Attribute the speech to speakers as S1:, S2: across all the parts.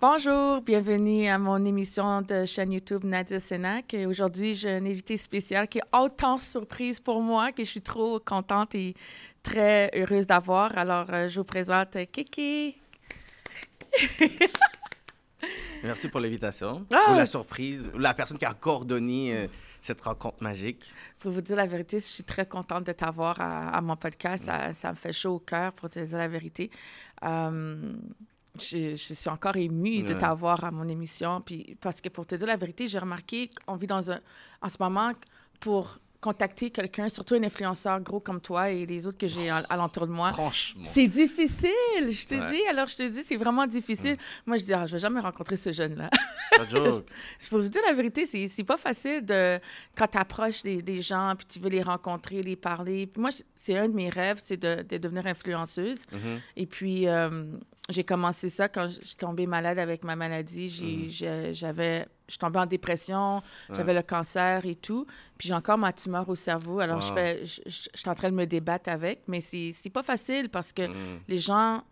S1: Bonjour, bienvenue à mon émission de chaîne YouTube Nadia Sénac. Et Aujourd'hui, j'ai un invité spécial qui est autant surprise pour moi que je suis trop contente et très heureuse d'avoir. Alors, euh, je vous présente Kiki.
S2: Merci pour l'invitation,
S1: Ah!
S2: ou la surprise, la personne qui a coordonné euh, cette rencontre magique.
S1: Pour vous dire la vérité, je suis très contente de t'avoir à, à mon podcast. Ça, ça me fait chaud au cœur pour te dire la vérité. Euh, je, je suis encore émue de t'avoir à mon émission. Puis, parce que pour te dire la vérité, j'ai remarqué qu'on vit dans un. En ce moment, pour contacter quelqu'un, surtout un influenceur gros comme toi et les autres que j'ai à- alentour de moi,
S2: Franchement.
S1: c'est difficile, je te
S2: Ouais.
S1: dis. Alors, je te dis, c'est vraiment difficile. Moi, je dis, ah, je vais jamais rencontrer ce jeune-là.
S2: Joke.
S1: Je vous dire la vérité, c'est, pas facile de quand tu approches des, des gens puis tu veux les rencontrer, les parler. Puis moi, c'est un de mes rêves, c'est de, de devenir influenceuse.
S2: Mhm.
S1: Et puis, euh, j'ai commencé ça quand je suis tombée malade avec ma maladie. J'ai, j'avais, je suis tombée en dépression, j'avais le cancer et tout. Puis j'ai encore ma tumeur au cerveau. Alors, je, fais, je, je- je suis en train de me débattre avec, mais c'est, c'est pas facile parce que
S2: Mhm.
S1: les gens,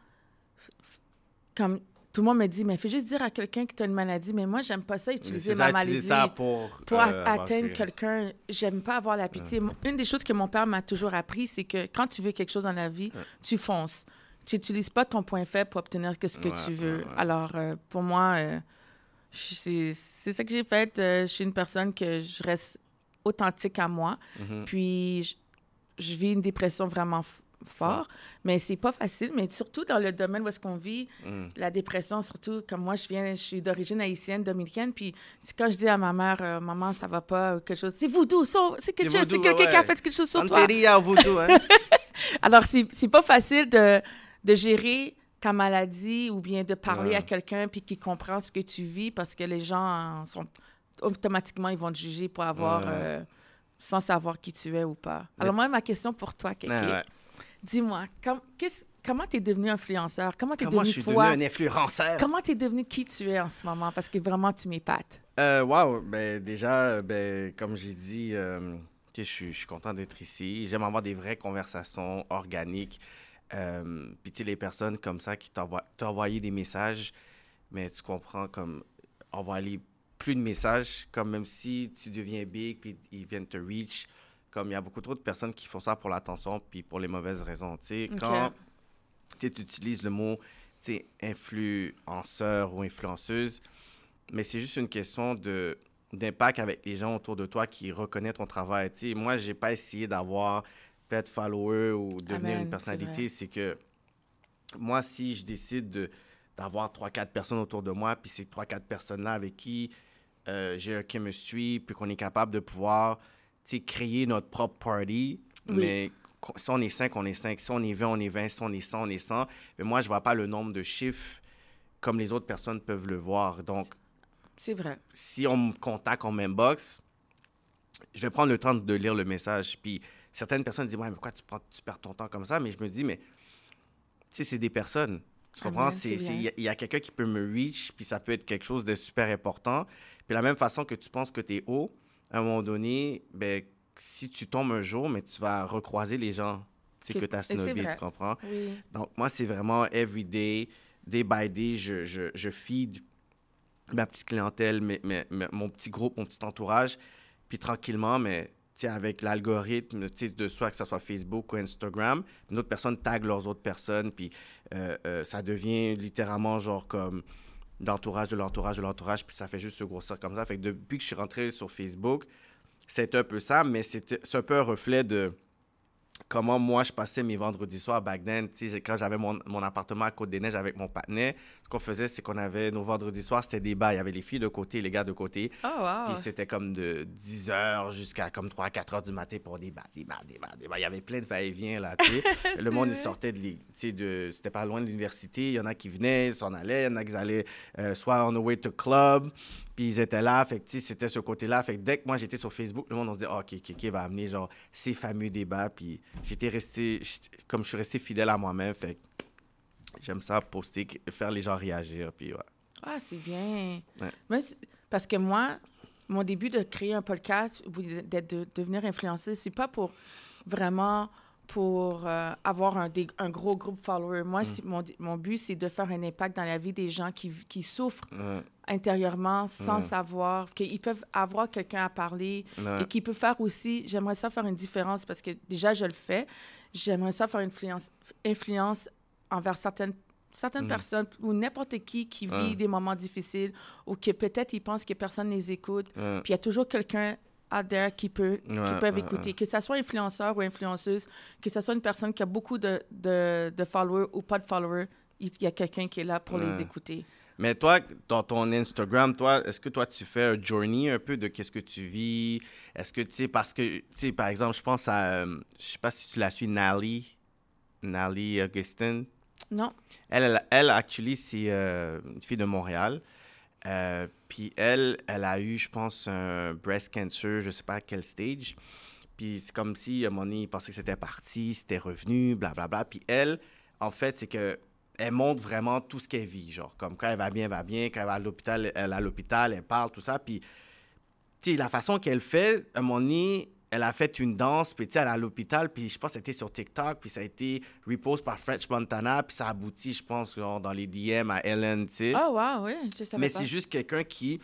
S1: comme tout le monde me dit, mais fais juste dire à quelqu'un que tu as une maladie. Mais moi, j'aime pas ça, utiliser ma
S2: ça,
S1: maladie
S2: ça pour...
S1: pour
S2: euh,
S1: atteindre quelqu'un. J'aime pas avoir la pitié. Une des choses que mon père m'a toujours appris, c'est que quand tu veux quelque chose dans la vie, tu fonces. Tu n'utilises pas ton point faible pour obtenir que ce que
S2: Ouais,
S1: tu veux.
S2: ouais, ouais.
S1: Alors, euh, pour moi, euh, c'est ça que j'ai fait. Euh, je suis une personne que je reste authentique à moi.
S2: Mhm.
S1: Puis, je, je vis une dépression vraiment f- fort, mais c'est pas facile. Mais surtout dans le domaine où est-ce qu'on vit,
S2: Mhm.
S1: la dépression, surtout comme moi, je viens, je suis d'origine haïtienne, dominicaine, puis quand je dis à ma mère, euh, maman, ça va pas, ou quelque chose, c'est voodoo, c'est quelque
S2: C'est
S1: chose, c'est
S2: voodoo,
S1: quelqu'un qui a fait quelque chose sur toi.
S2: Santeria au voodoo, hein?
S1: Alors, c'est pas facile de, de gérer ta maladie ou bien de parler
S2: Ouais.
S1: à quelqu'un puis qui comprend ce que tu vis parce que les gens sont automatiquement, ils vont te juger pour avoir,
S2: Ouais.
S1: euh, sans savoir qui tu es ou pas. Alors, moi, ma question pour toi, Kéké,
S2: ouais.
S1: dis-moi, com- comment tu es devenu influenceur? Comment tu es
S2: Comment je
S1: devenu
S2: suis
S1: toi?
S2: devenu un influenceur?
S1: Comment tu es devenu qui tu es en ce moment? Parce que vraiment, tu m'épates.
S2: Euh, wow, ben déjà, euh, ben, comme j'ai dit, euh, je suis- je suis content d'être ici. J'aime avoir des vraies conversations organiques. Euh, Puis tu sais, les personnes comme ça qui envoyé des messages, mais tu comprends comme envoyer plus de messages, comme même si tu deviens big puis ils viennent te reach. Comme il y a beaucoup trop de personnes qui font ça pour l'attention puis pour les mauvaises raisons. Tu sais, quand tu utilises le mot influenceur ou influenceuse, mais c'est juste une question de d'impact avec les gens autour de toi qui reconnaissent ton travail. Tu sais, moi, j'ai pas essayé d'avoir plein de followers ou devenir
S1: Amen,
S2: une personnalité. C'est que moi, si je décide de d'avoir trois, quatre personnes autour de moi, puis ces trois, quatre personnes-là avec qui euh, j'ai un chemistry, puis qu'on est capable de pouvoir créer notre propre party,
S1: Oui.
S2: mais si on est 5, on est 5. Si on est 20, on est 20. Si on est 100, on est 100. Mais moi, je vois pas le nombre de chiffres comme les autres personnes peuvent le voir. Donc,
S1: C'est vrai.
S2: si on me contacte en mainbox, je vais prendre le temps de lire le message. Puis certaines personnes disent Ouais, mais pourquoi tu, prends, tu perds ton temps comme ça? Mais je me dis Mais tu sais, c'est des personnes. Tu
S1: Amen,
S2: comprends? Il y a- quelqu'un qui peut me reach, puis ça peut être quelque chose de super important. Puis la même façon que tu penses que tu es haut, à un moment donné, ben, si tu tombes un jour, mais tu vas recroiser les gens
S1: Que-
S2: que tu as snobé, tu comprends?
S1: Oui.
S2: Donc, moi, c'est vraiment every day, day by day, je, je, je feed ma petite clientèle, mes- mon petit groupe, mon petit entourage. Puis tranquillement, mais avec l'algorithme de soit que ce soit Facebook ou Instagram, une autre personne tag leurs autres personnes, puis euh, euh, ça devient littéralement genre comme l'entourage de l'entourage de l'entourage, puis ça fait juste se grossir comme ça. Fait depuis que je suis rentré sur Facebook, c'est un peu ça, mais c'est un peu un reflet de comment moi je passais mes vendredis soirs back then. Quand j'avais mon, mon appartement à Côte-des-Neiges avec mon partenaire, ce qu'on faisait, c'est qu'on avait nos vendredis soirs, c'était des bars. Il y avait les filles de côté, les gars de côté.
S1: Oh, wow.
S2: Puis c'était comme de 10 h jusqu'à comme 3 4 heures du matin pour des bars, des bars, des bars, des bars. Il y avait plein de va-et-vient là. Le monde, il sortait de, de... C'était pas loin de l'université. Il y en a qui venaient, ils s'en allaient. Il y en a qui allaient euh, soit on the way to club, puis ils étaient là. Fait que, c'était ce côté-là. Fait que dès que moi, j'étais sur Facebook, le monde, on se dit, oh, OK, Kiki va amener, genre, ces fameux débats. Puis j'étais resté... Comme je suis resté fidèle à moi-même, fait que j'aime ça, poster, faire les gens réagir, puis ouais.
S1: Ah, c'est bien.
S2: Ouais.
S1: Mais parce que moi, mon début de créer un podcast ou d'être de, devenir influenceuse, c'est pas pour vraiment pour euh, avoir un, des- un gros groupe follower. Moi,
S2: Mm.
S1: mon, mon but, c'est de faire un impact dans la vie des gens qui, qui souffrent intérieurement sans
S2: Ouais.
S1: savoir, qu'ils peuvent avoir quelqu'un à parler et qui peut faire aussi, j'aimerais ça faire une différence parce que déjà, je le fais. J'aimerais ça faire une influence, influence envers certaines certaines
S2: Mm.
S1: personnes ou n'importe qui qui vit des moments difficiles ou que peut-être ils pensent que personne les écoute. Puis il y a toujours quelqu'un out there qui peut qui
S2: Ouais,
S1: peuvent
S2: ouais,
S1: écouter.
S2: ouais.
S1: Que ça soit influenceur ou influenceuse, que ça soit une personne qui a beaucoup de, de, de followers ou pas de followers, il y a quelqu'un qui est là pour les écouter.
S2: Mais toi, dans ton Instagram, toi, est-ce que toi, tu fais un journey un peu de qu'est-ce que tu vis? Est-ce que, tu sais, parce que, tu sais, par exemple, je pense à, euh, je sais pas si tu la suis, Nally, Nally Augustine.
S1: Non?
S2: Elle, elle, elle, actually, c'est euh, une fille de Montréal. Euh, puis elle, elle a eu, je pense, un breast cancer, je sais pas à quel stage. Puis c'est comme si, à un moment il pensait que c'était parti, c'était revenu, blablabla. Puis elle, en fait, c'est que elle montre vraiment tout ce qu'elle vit. Genre, comme quand elle va bien, va bien. Quand elle va à l'hôpital, elle à l'hôpital, elle parle, tout ça. Puis, tu sais, la façon qu'elle fait, à un moment elle a fait une danse, puis elle est à l'hôpital, puis je pense que c'était sur TikTok, puis ça a été repost par French Montana, puis ça aboutit, je pense, genre, dans les DM à Ellen, tu sais.
S1: Ah, wow, oui, je savais
S2: Mais c'est juste quelqu'un qui,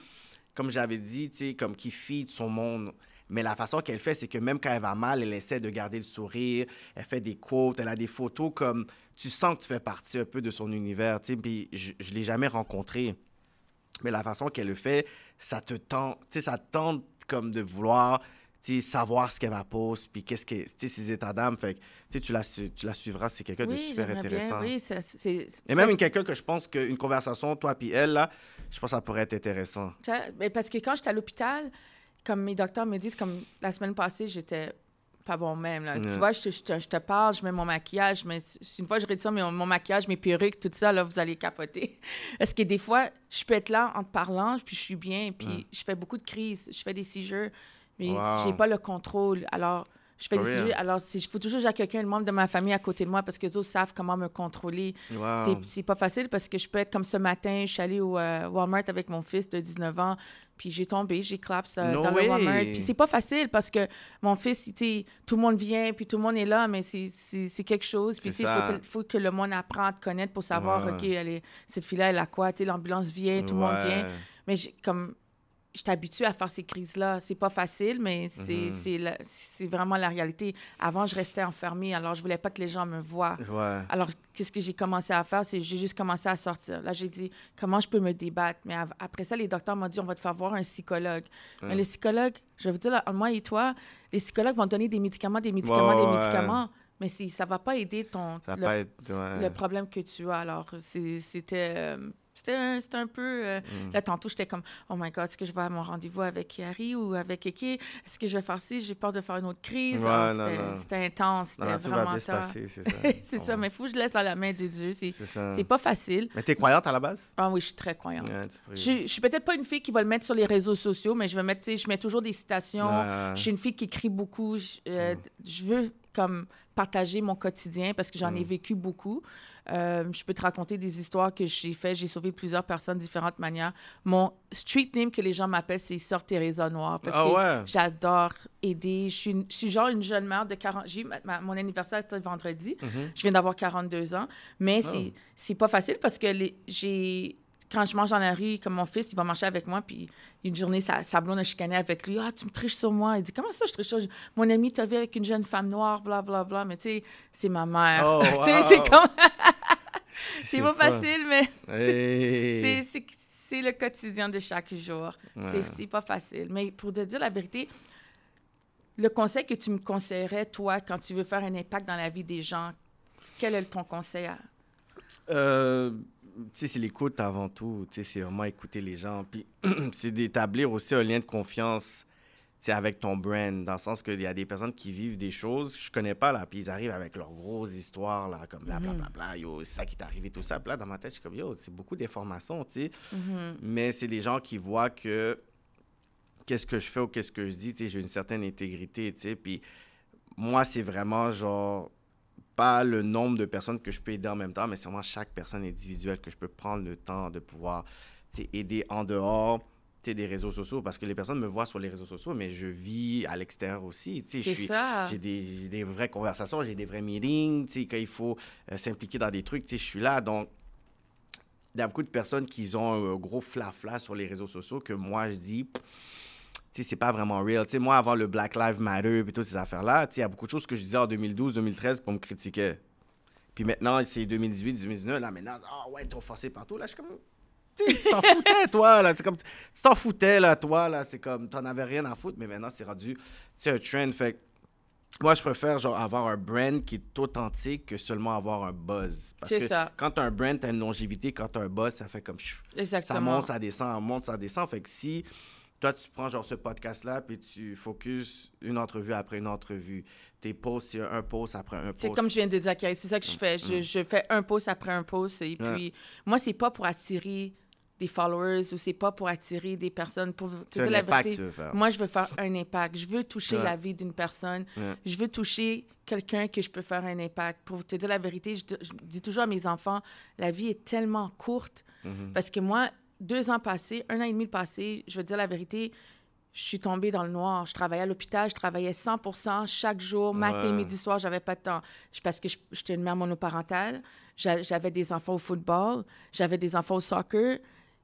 S2: comme j'avais dit, tu sais, comme qui feed son monde. Mais la façon qu'elle fait, c'est que même quand elle va mal, elle essaie de garder le sourire, elle fait des quotes, elle a des photos comme... Tu sens que tu fais partie un peu de son univers, tu sais, puis je ne l'ai jamais rencontré. Mais la façon qu'elle le fait, ça te tente, tu sais, ça te tente comme de vouloir, savoir ce qu'elle va poser, puis qu'est-ce que, tu sais, ses états d'âme. Fait que, tu la, tu la suivras, c'est quelqu'un de super intéressant.
S1: Bien, oui.
S2: Et même quelqu'un que je pense qu'une conversation, toi puis elle, là, je pense que ça pourrait être intéressant.
S1: Tu sais, ben, Parce que quand j'étais à l'hôpital, comme mes docteurs me disent, comme la semaine passée, j'étais pas bon même. Là. Tu vois, je, te- je te, je te parle, je mets mon maquillage, mais une fois je ça, mais mon maquillage, mes perruques, tout ça, là, vous allez capoter. Parce que des fois, je peux être là en te parlant, puis je suis bien, puis je fais beaucoup de crises, je fais des seizures, mais
S2: Wow.
S1: j'ai pas le contrôle. Alors, je fais des seizures. Alors, il faut toujours que j'ai quelqu'un, un membre de ma famille à côté de moi, parce que les autres savent comment me contrôler.
S2: Wow.
S1: C'est- pas facile parce que je peux être comme ce matin, je suis allée au euh, Walmart avec mon fils de 19 ans, puis j'ai tombé, j'ai clapsé euh,
S2: No
S1: dans
S2: way.
S1: le Walmart. Puis c'est pas facile parce que mon fils, sais, tout le monde vient, puis tout le monde est là, mais c'est- quelque chose. Puis il faut, que- faut que le monde apprenne à te connaître pour savoir,
S2: Ouais.
S1: OK, elle est, cette fille-là, elle a quoi? Tu sais, l'ambulance vient, tout le monde vient. Mais comme je suis habituée à faire ces crises-là. C'est pas facile, mais c'est
S2: Mhm.
S1: c'est vraiment la réalité. Avant, je restais enfermée, alors je voulais pas que les gens me voient.
S2: Ouais.
S1: Alors, qu'est-ce que j'ai commencé à faire? C'est j'ai juste commencé à sortir. Là, j'ai dit, comment je peux me débattre? Mais après ça, les docteurs m'ont dit, on va te faire voir un psychologue. Mais
S2: Ouais.
S1: le psychologue, je vais vous dire, là, moi et toi, les psychologues vont te donner des médicaments, des médicaments, des
S2: ouais.
S1: médicaments. Mais si, ça va pas aider ton,
S2: Ça
S1: le,
S2: pas être. ouais.
S1: le problème que tu as. Alors, c'était... euh, c'était un, c'était un peu... euh,
S2: Mm.
S1: Là, tantôt, j'étais comme, oh my God, est-ce que je vais à mon rendez-vous avec Harry ou avec Eki? Est-ce que je vais faire ci? J'ai peur de faire une autre crise.
S2: Ouais,
S1: c'était- intense. C'était vraiment
S2: c'est ça.
S1: c'est ça, mais il faut que je laisse dans la main de Dieu. C'est, pas facile.
S2: Mais t'es croyante à la base?
S1: Ah oui, je suis très croyante.
S2: Ouais.
S1: Je, suis- je suis peut-être pas une fille qui va le mettre sur les réseaux sociaux, mais je vais mettre, tu sais, je mets toujours des citations.
S2: Ouais.
S1: Je suis une fille qui écrit beaucoup. Je, euh, je veux comme partager mon quotidien parce que j'en ai
S2: Mm.
S1: vécu beaucoup. Euh, je peux te raconter des histoires que j'ai fait. J'ai sauvé plusieurs personnes de différentes manières. Mon street name que les gens m'appellent, c'est Sœur Teresa Noire parce
S2: Ah
S1: que
S2: ouais?
S1: j'adore aider. Je suis, une- je suis genre une jeune mère de 40... J'ai eu ma- ma- mon anniversaire était vendredi.
S2: Mhm.
S1: Je viens d'avoir 42 ans. Mais
S2: Oh.
S1: c'est c'est pas facile parce que les- j'ai. Quand je mange dans la rue, comme mon fils, il va marcher avec moi, puis une journée, sa, sa blonde a chicané avec lui. Ah, tu me triches sur moi. Il dit Comment ça, je triche sur Mon ami t'a vu avec une jeune femme noire, bla, bla, bla. Mais tu sais, c'est ma mère.
S2: Oh, wow.
S1: c'est comme. c'est pas
S2: fun.
S1: facile, mais
S2: Hey.
S1: c'est- le quotidien de chaque jour. C'est-
S2: Ouais.
S1: C'est pas facile. Mais pour te dire la vérité, le conseil que tu me conseillerais, toi, quand tu veux faire un impact dans la vie des gens, quel est ton conseil? À...
S2: Euh, c'est l'écoute avant tout. Tu sais, c'est vraiment écouter les gens. Puis, c'est d'établir aussi un lien de confiance, tu sais, avec ton brand. Dans le sens qu'il y a des personnes qui vivent des choses que je connais pas, là. Puis, ils arrivent avec leurs grosses histoires, là, comme bla, bla, bla, bla. Yo, c'est ça qui t'est arrivé, tout ça. Là, dans ma tête, je suis comme, yo, c'est beaucoup d'informations, tu sais.
S1: Mhm.
S2: Mais c'est des gens qui voient que qu'est-ce que je fais ou qu'est-ce que je dis, tu sais, j'ai une certaine intégrité, tu sais. Puis moi, c'est vraiment genre pas le nombre de personnes que je peux aider en même temps, mais c'est vraiment chaque personne individuelle que je peux prendre le temps de pouvoir tu aider en dehors des réseaux sociaux parce que les personnes me voient sur les réseaux sociaux, mais je vis à l'extérieur aussi.
S1: Ça.
S2: J'ai des, des, vraies conversations, j'ai des vrais meetings. Quand il faut euh, s'impliquer dans des trucs, je suis là. Donc, il y a beaucoup de personnes qui ont un gros flafla sur les réseaux sociaux que moi, je dis, tu sais, c'est pas vraiment real. Tu sais, moi, avant le Black Lives Matter et toutes ces affaires-là, tu sais, il y a beaucoup de choses que je disais en 2012, 2013 pour me critiquer. Puis maintenant, c'est 2018, 2019. Là, maintenant, ah ouais, trop forcé partout. Là, je suis comme. Tu t'en foutais, toi, là. C'est comme. Tu t'en foutais, là, toi, là. C'est comme. T'en avais rien à foutre, mais maintenant, c'est rendu. Tu un trend. Fait moi, je préfère genre avoir un brand qui est authentique que seulement avoir un buzz.
S1: C'est ça.
S2: Quand as un brand, t'as une longévité. Quand t'as un buzz, ça fait comme.
S1: Exactement.
S2: Ça monte, ça descend, ça monte, ça descend. Fait que si toi, tu prends genre ce podcast-là, puis tu focuses une entrevue après une entrevue. Tes posts, c'est un post après un post.
S1: C'est comme je viens de dire, c'est ça que je fais. Je, mm. je, fais un post après un post. Et puis, moi, c'est pas pour attirer des followers ou c'est pas pour attirer des personnes. Pour
S2: te la vérité, tu veux faire.
S1: moi, je veux faire un impact. Je veux toucher la vie d'une personne. Je veux toucher quelqu'un que je peux faire un impact. Pour te dire la vérité, je, dis toujours à mes enfants, la vie est tellement courte. Mm-hmm. Parce que moi, deux ans passés, un an et demi passé, je veux dire la vérité, je suis tombée dans le noir. Je travaillais à l'hôpital, je travaillais 100% chaque jour, matin, midi, soir, j'avais pas de temps. Parce que j'étais une mère monoparentale, j'avais des enfants au football, j'avais des enfants au soccer.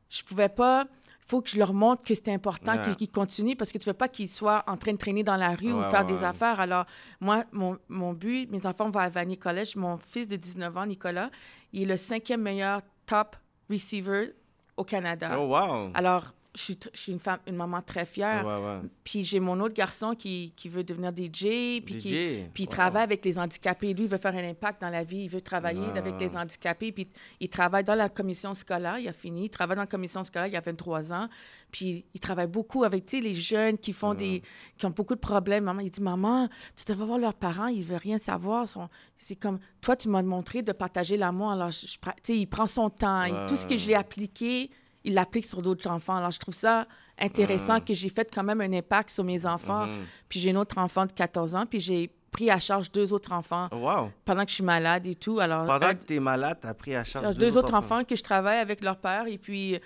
S1: Je pouvais pas. Il faut que je leur montre que c'est important qu'ils continuent parce que tu veux pas qu'ils soient en train de traîner dans la rue ou faire des affaires. Alors, moi, mon, mon, but, mes enfants vont à Vanier College. Mon fils de 19 ans, Nicolas, il est le cinquième meilleur top receiver au Canada.
S2: Oh, wow.
S1: Alors, je suis, je suis, une femme, une maman très fière. Puis j'ai mon autre garçon qui, qui veut devenir DJ, puis, Qui, puis il travaille avec les handicapés. Lui, il veut faire un impact dans la vie, il veut travailler avec les handicapés. Puis il travaille dans la commission scolaire, il a fini. Il travaille dans la commission scolaire, il a 23 ans. Puis il travaille beaucoup avec les jeunes qui font des qui ont beaucoup de problèmes. Maman, il dit Maman, tu devrais voir leurs parents, ils ne veulent rien savoir. C'est comme toi, tu m'as montré de partager l'amour. Alors, je, je, il prend son temps. Et tout ce que j'ai appliqué, il l'applique sur d'autres enfants. Alors, je trouve ça intéressant que j'ai fait quand même un impact sur mes enfants. Mhm. Puis j'ai un autre enfant de 14 ans, puis j'ai pris à charge deux autres enfants
S2: wow.
S1: pendant que je suis malade et tout. Alors,
S2: pendant que tu es malade, tu as pris à charge
S1: deux, autres enfants. que je travaille avec leur père. Et puis, ils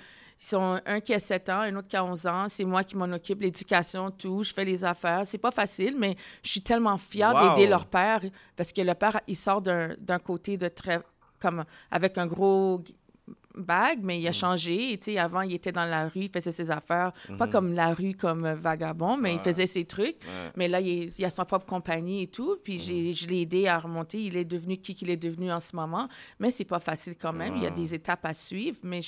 S1: sont un qui a 7 ans, un autre qui a 11 ans. C'est moi qui m'en occupe, l'éducation, tout. Je fais les affaires. C'est pas facile, mais je suis tellement fière d'aider leur père parce que le père, il sort d'un côté de très... comme avec un gros bague, mais il a mm. changé. Tu sais, avant, il était dans la rue, il faisait ses affaires. Pas mm-hmm. comme la rue, comme vagabond, mais il faisait ses trucs. Mais là, il, a sa propre compagnie et tout. Puis mm-hmm. je l'ai aidé à remonter. Il est devenu qui qu'il est devenu en ce moment. Mais c'est pas facile quand même. Il y a des étapes à suivre. Mais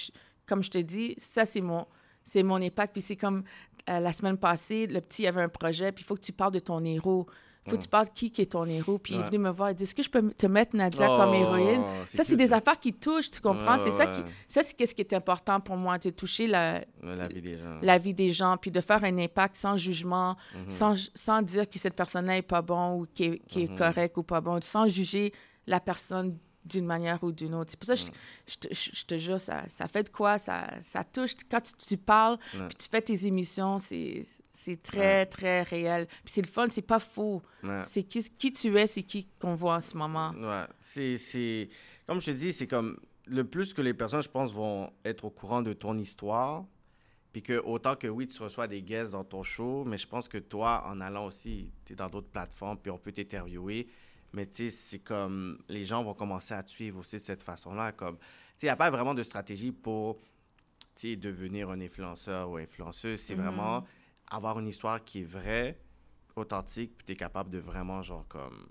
S1: comme je te dis, ça, c'est mon, c'est mon impact. Puis c'est comme euh, la semaine passée, le petit avait un projet. Puis il faut que tu parles de ton héros faut que tu parles qui, qui est ton héros. Puis il est venu me voir, il dit Est-ce que je peux te mettre Nadia comme oh, héroïne? Ça, c'est des affaires qui touchent, tu comprends? C'est ça qui. Ça, c'est ce qui est important pour moi, de toucher la,
S2: la vie des gens.
S1: La vie des gens, puis de faire un impact sans jugement, mhm. sans, sans dire que cette personne-là n'est pas bon ou qui est, qui est mhm. correct ou pas bon, sans juger la personne d'une manière ou d'une autre. C'est pour ça que je, je, te, jure, ça, ça fait de quoi? Ça, ça touche. Quand tu, tu parles, puis tu fais tes émissions, c'est c'est très, très réel. Puis c'est le fun, c'est pas faux. C'est qui, qui, tu es, c'est qui qu'on voit en ce moment.
S2: Ouais. C'est, Comme je te dis, c'est comme... Le plus que les personnes, je pense, vont être au courant de ton histoire, puis que autant que oui, tu reçois des guests dans ton show, mais je pense que toi, en allant aussi, tu es dans d'autres plateformes, puis on peut t'interviewer. Mais tu sais, c'est comme... Les gens vont commencer à te suivre aussi de cette façon-là. Comme... Tu sais, il n'y a pas vraiment de stratégie pour devenir un influenceur ou influenceuse. C'est mm-hmm. vraiment avoir une histoire qui est vraie, authentique, puis tu es capable de vraiment, genre, comme,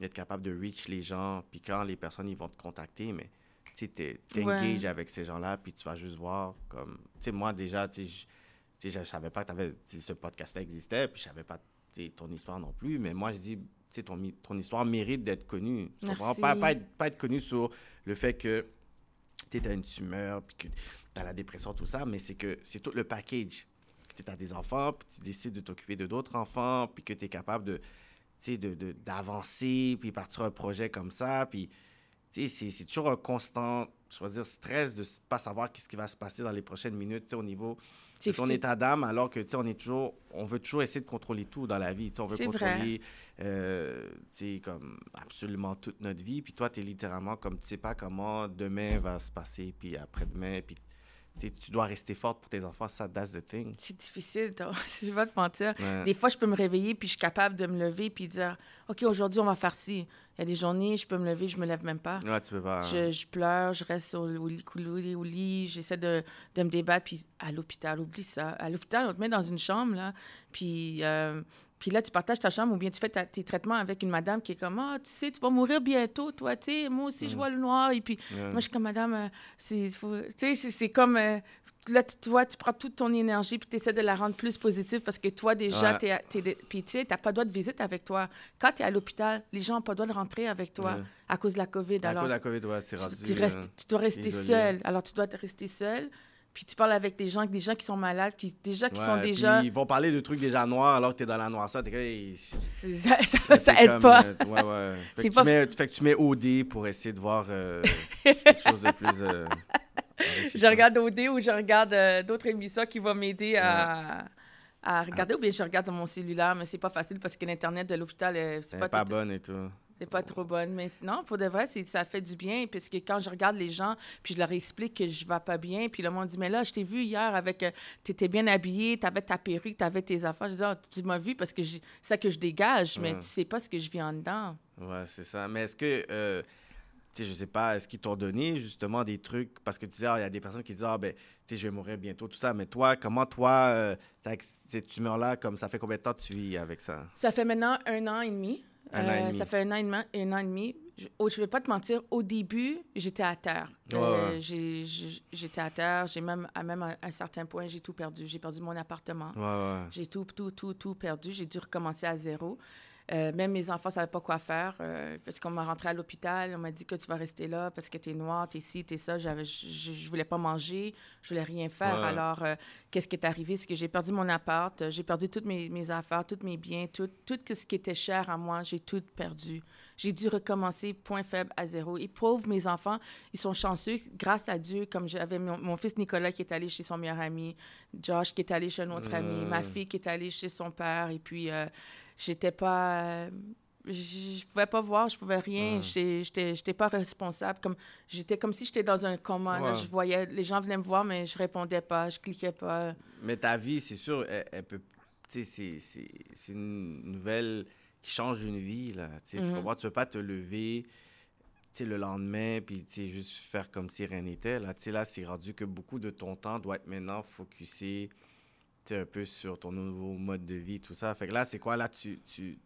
S2: être capable de reach les gens, puis quand les personnes, ils vont te contacter, mais tu sais, t'engages avec ces gens-là, puis tu vas juste voir, comme, tu sais, moi, déjà, tu sais, je savais pas que avais, ce podcast-là existait, puis je savais pas ton histoire non plus, mais moi, je dis, tu sais, ton, ton histoire mérite d'être connue. Tu comprends? Pas, pas, être, pas être connu sur le fait que tu as une tumeur, puis que tu as la dépression, tout ça, mais c'est que c'est tout le package tu as des enfants, puis tu décides de t'occuper de d'autres enfants, puis que tu es capable de, de, d'avancer, puis partir un projet comme ça, puis c'est, c'est toujours un constant, dire, stress de ne pas savoir qu'est-ce qui va se passer dans les prochaines minutes, au niveau de ton état d'âme, alors que, on est toujours, on veut toujours essayer de contrôler tout dans la vie, on veut contrôler, euh, comme absolument toute notre vie, puis toi, tu es littéralement comme, tu sais pas comment demain va se passer, puis après-demain, puis tu dois rester forte pour tes enfants. Ça, that's the thing.
S1: C'est difficile, toi. je vais pas te mentir.
S2: Ouais.
S1: Des fois, je peux me réveiller, puis je suis capable de me lever, puis dire OK, aujourd'hui, on va faire ci. Il y a des journées, je peux me lever, je me lève même pas.
S2: Ouais, tu peux pas.
S1: Je, je pleure, je reste au, au lit, au lit, j'essaie de, de me débattre, puis à l'hôpital, oublie ça. À l'hôpital, on te met dans une chambre, là, puis, euh, puis là, tu partages ta chambre ou bien tu fais ta- tes traitements avec une madame qui est comme Ah, tu sais, tu vas mourir bientôt, toi, tu sais, moi aussi, je vois le noir. Et puis, moi, je suis comme Madame, euh, c'est tu sais, c'est- comme. euh, là, tu, tu vois, tu prends toute ton énergie puis tu essaies de la rendre plus positive parce que toi, déjà,
S2: Ouais.
S1: t'es de- puis tu sais, t'as pas le droit de visite avec toi. Quand tu es à l'hôpital, les gens n'ont pas le droit de rentrer avec toi
S2: Ouais.
S1: à cause de la COVID.
S2: À
S1: Alors,
S2: cause de la COVID, ouais, c'est
S1: tu, tu restes-
S2: euh,
S1: tu dois rester seul. Alors, tu dois te rester seul. Puis tu parles avec des gens, des gens qui sont malades, qui, déjà qui
S2: ouais,
S1: sont déjà.
S2: Ils vont parler de trucs déjà noirs alors que t'es dans la noirceur. T'es
S1: Ça, ça,
S2: c'est
S1: ça aide
S2: comme,
S1: pas.
S2: euh, ouais, ouais. Fait que,
S1: pas-
S2: tu mets, fait que tu mets OD pour essayer de voir euh, quelque chose de plus. euh,
S1: Je regarde OD ou je regarde euh, d'autres émissions qui vont m'aider à, à regarder. Ou bien je regarde mon cellulaire, mais c'est pas facile parce que l'Internet de l'hôpital, c'est pas,
S2: pas
S1: tout-
S2: bonne et tout.
S1: C'est pas trop bonne. Mais non, pour de vrai, ça fait du bien. Parce que quand je regarde les gens, puis je leur explique que je vais pas bien, puis le monde dit Mais là, je t'ai vu hier avec. euh, T'étais bien habillé, t'avais ta perruque, t'avais tes affaires. Je dis Ah, Tu m'as vu parce que c'est ça que je dégage, mais
S2: Ouais.
S1: tu sais pas ce que je vis en dedans.
S2: Ouais, c'est ça. Mais est-ce que, euh, tu sais, je sais pas, est-ce qu'ils t'ont donné justement des trucs? Parce que tu disais, ah, il y a des personnes qui disent, ah, ben, tu sais, je vais mourir bientôt, tout ça. Mais toi, comment toi, euh, cette tumeur-là, comme ça fait combien de temps que tu vis avec ça?
S1: Ça fait maintenant un an et demi.
S2: Un an et demi.
S1: Ça fait un an et demi. Un an et demi. Je, oh, je vais pas te mentir, au début, j'étais à terre.
S2: Ouais,
S1: Euh,
S2: ouais.
S1: J'étais à terre. J'ai même, à même un, un certain point, j'ai tout perdu. J'ai perdu mon appartement.
S2: Ouais.
S1: J'ai tout, tout, tout, tout perdu. J'ai dû recommencer à zéro. Euh, même mes enfants ne savaient pas quoi faire euh, parce qu'on m'a rentré à l'hôpital. On m'a dit que tu vas rester là parce que tu es noir, tu es ci, tu es ça. J'avais- Je ne voulais pas manger, je voulais rien faire.
S2: Ouais.
S1: Alors, euh, qu'est-ce qui est arrivé? C'est que j'ai perdu mon appart, j'ai perdu toutes mes, mes affaires, tous mes biens, tout, tout ce qui était cher à moi, j'ai tout perdu. J'ai dû recommencer point faible à zéro. Et pauvres, mes enfants, ils sont chanceux. Grâce à Dieu, comme j'avais mon, mon fils Nicolas qui est allé chez son meilleur ami, Josh qui est allé chez un autre ami, ma
S2: Ouais.
S1: fille qui est allée chez son père. Et puis, j'étais pas... euh, je je pouvais pas voir, je pouvais rien.
S2: Ouais.
S1: J'étais- J'étais pas responsable. Comme, j'étais comme si j'étais dans un coma. là. Je voyais, les gens venaient me voir, mais je répondais pas, je cliquais pas.
S2: Mais ta vie, c'est sûr, elle, elle peut. Tu sais, c'est- une nouvelle qui change une vie, là. Tu
S1: Mhm.
S2: comprends? Tu peux pas te lever, le lendemain, puis, juste faire comme si rien n'était, là. Tu sais, là, c'est rendu que beaucoup de ton temps doit être maintenant focusé, un peu sur ton nouveau mode de vie, tout ça. Fait que là, c'est quoi, là, tu... tu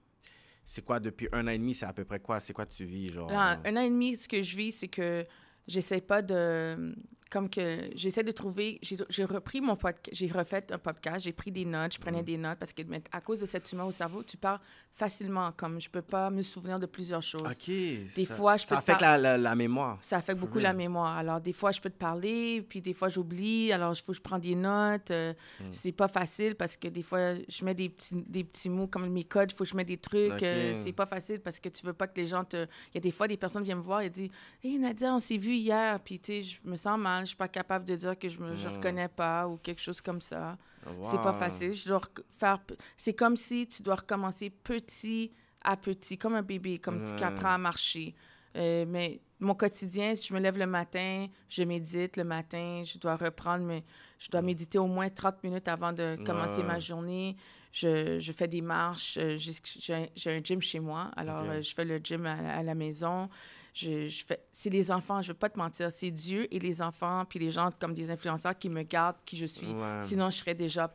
S2: c'est quoi, depuis un an et demi, c'est à peu près quoi? C'est quoi tu vis, genre?
S1: Un an et demi, ce que je vis, c'est que j'essaie pas de. Comme que j'essaie de trouver. J'ai repris mon podcast. J'ai refait un podcast. J'ai pris des notes. Je prenais
S2: Mhm.
S1: des notes parce que à cause de cette tumeur au cerveau, tu pars facilement. Comme je peux pas me souvenir de plusieurs choses.
S2: OK.
S1: Des
S2: ça-
S1: fois, je peux
S2: Ça
S1: te
S2: affecte la, la, la mémoire.
S1: Ça affecte beaucoup la mémoire. Alors, des fois, je peux te parler, puis des fois, j'oublie. Alors, il faut que je prends des notes. Euh,
S2: Hmm.
S1: C'est pas facile parce que des fois, je mets des petits, des petits mots comme mes codes. Il faut que je mette des trucs.
S2: Ok.
S1: Euh, c'est pas facile parce que tu veux pas que les gens te. Il y a des fois, des personnes viennent me voir et disent Hé, Nadia, on s'est vu hier. Puis, tu sais, je me sens mal. Je suis pas capable de dire que je me je
S2: Hmm.
S1: reconnais pas ou quelque chose comme ça. C'est
S2: Wow.
S1: pas facile. Je dois faire. C'est comme si tu dois recommencer petit à petit, comme un bébé, comme tu apprends à marcher. Euh, mais mon quotidien, si je me lève le matin, je médite le matin, je dois reprendre, mais je dois méditer au moins 30 minutes avant de commencer
S2: Ouais.
S1: ma journée. Je, je fais des marches. euh, j'ai- un gym chez moi, alors euh, je fais le gym à, à la maison. Je, je fais, c'est les enfants, je veux pas te mentir, c'est Dieu et les enfants, puis les gens comme des influenceurs qui me gardent qui je suis.
S2: Ouais.
S1: Sinon, je serais déjà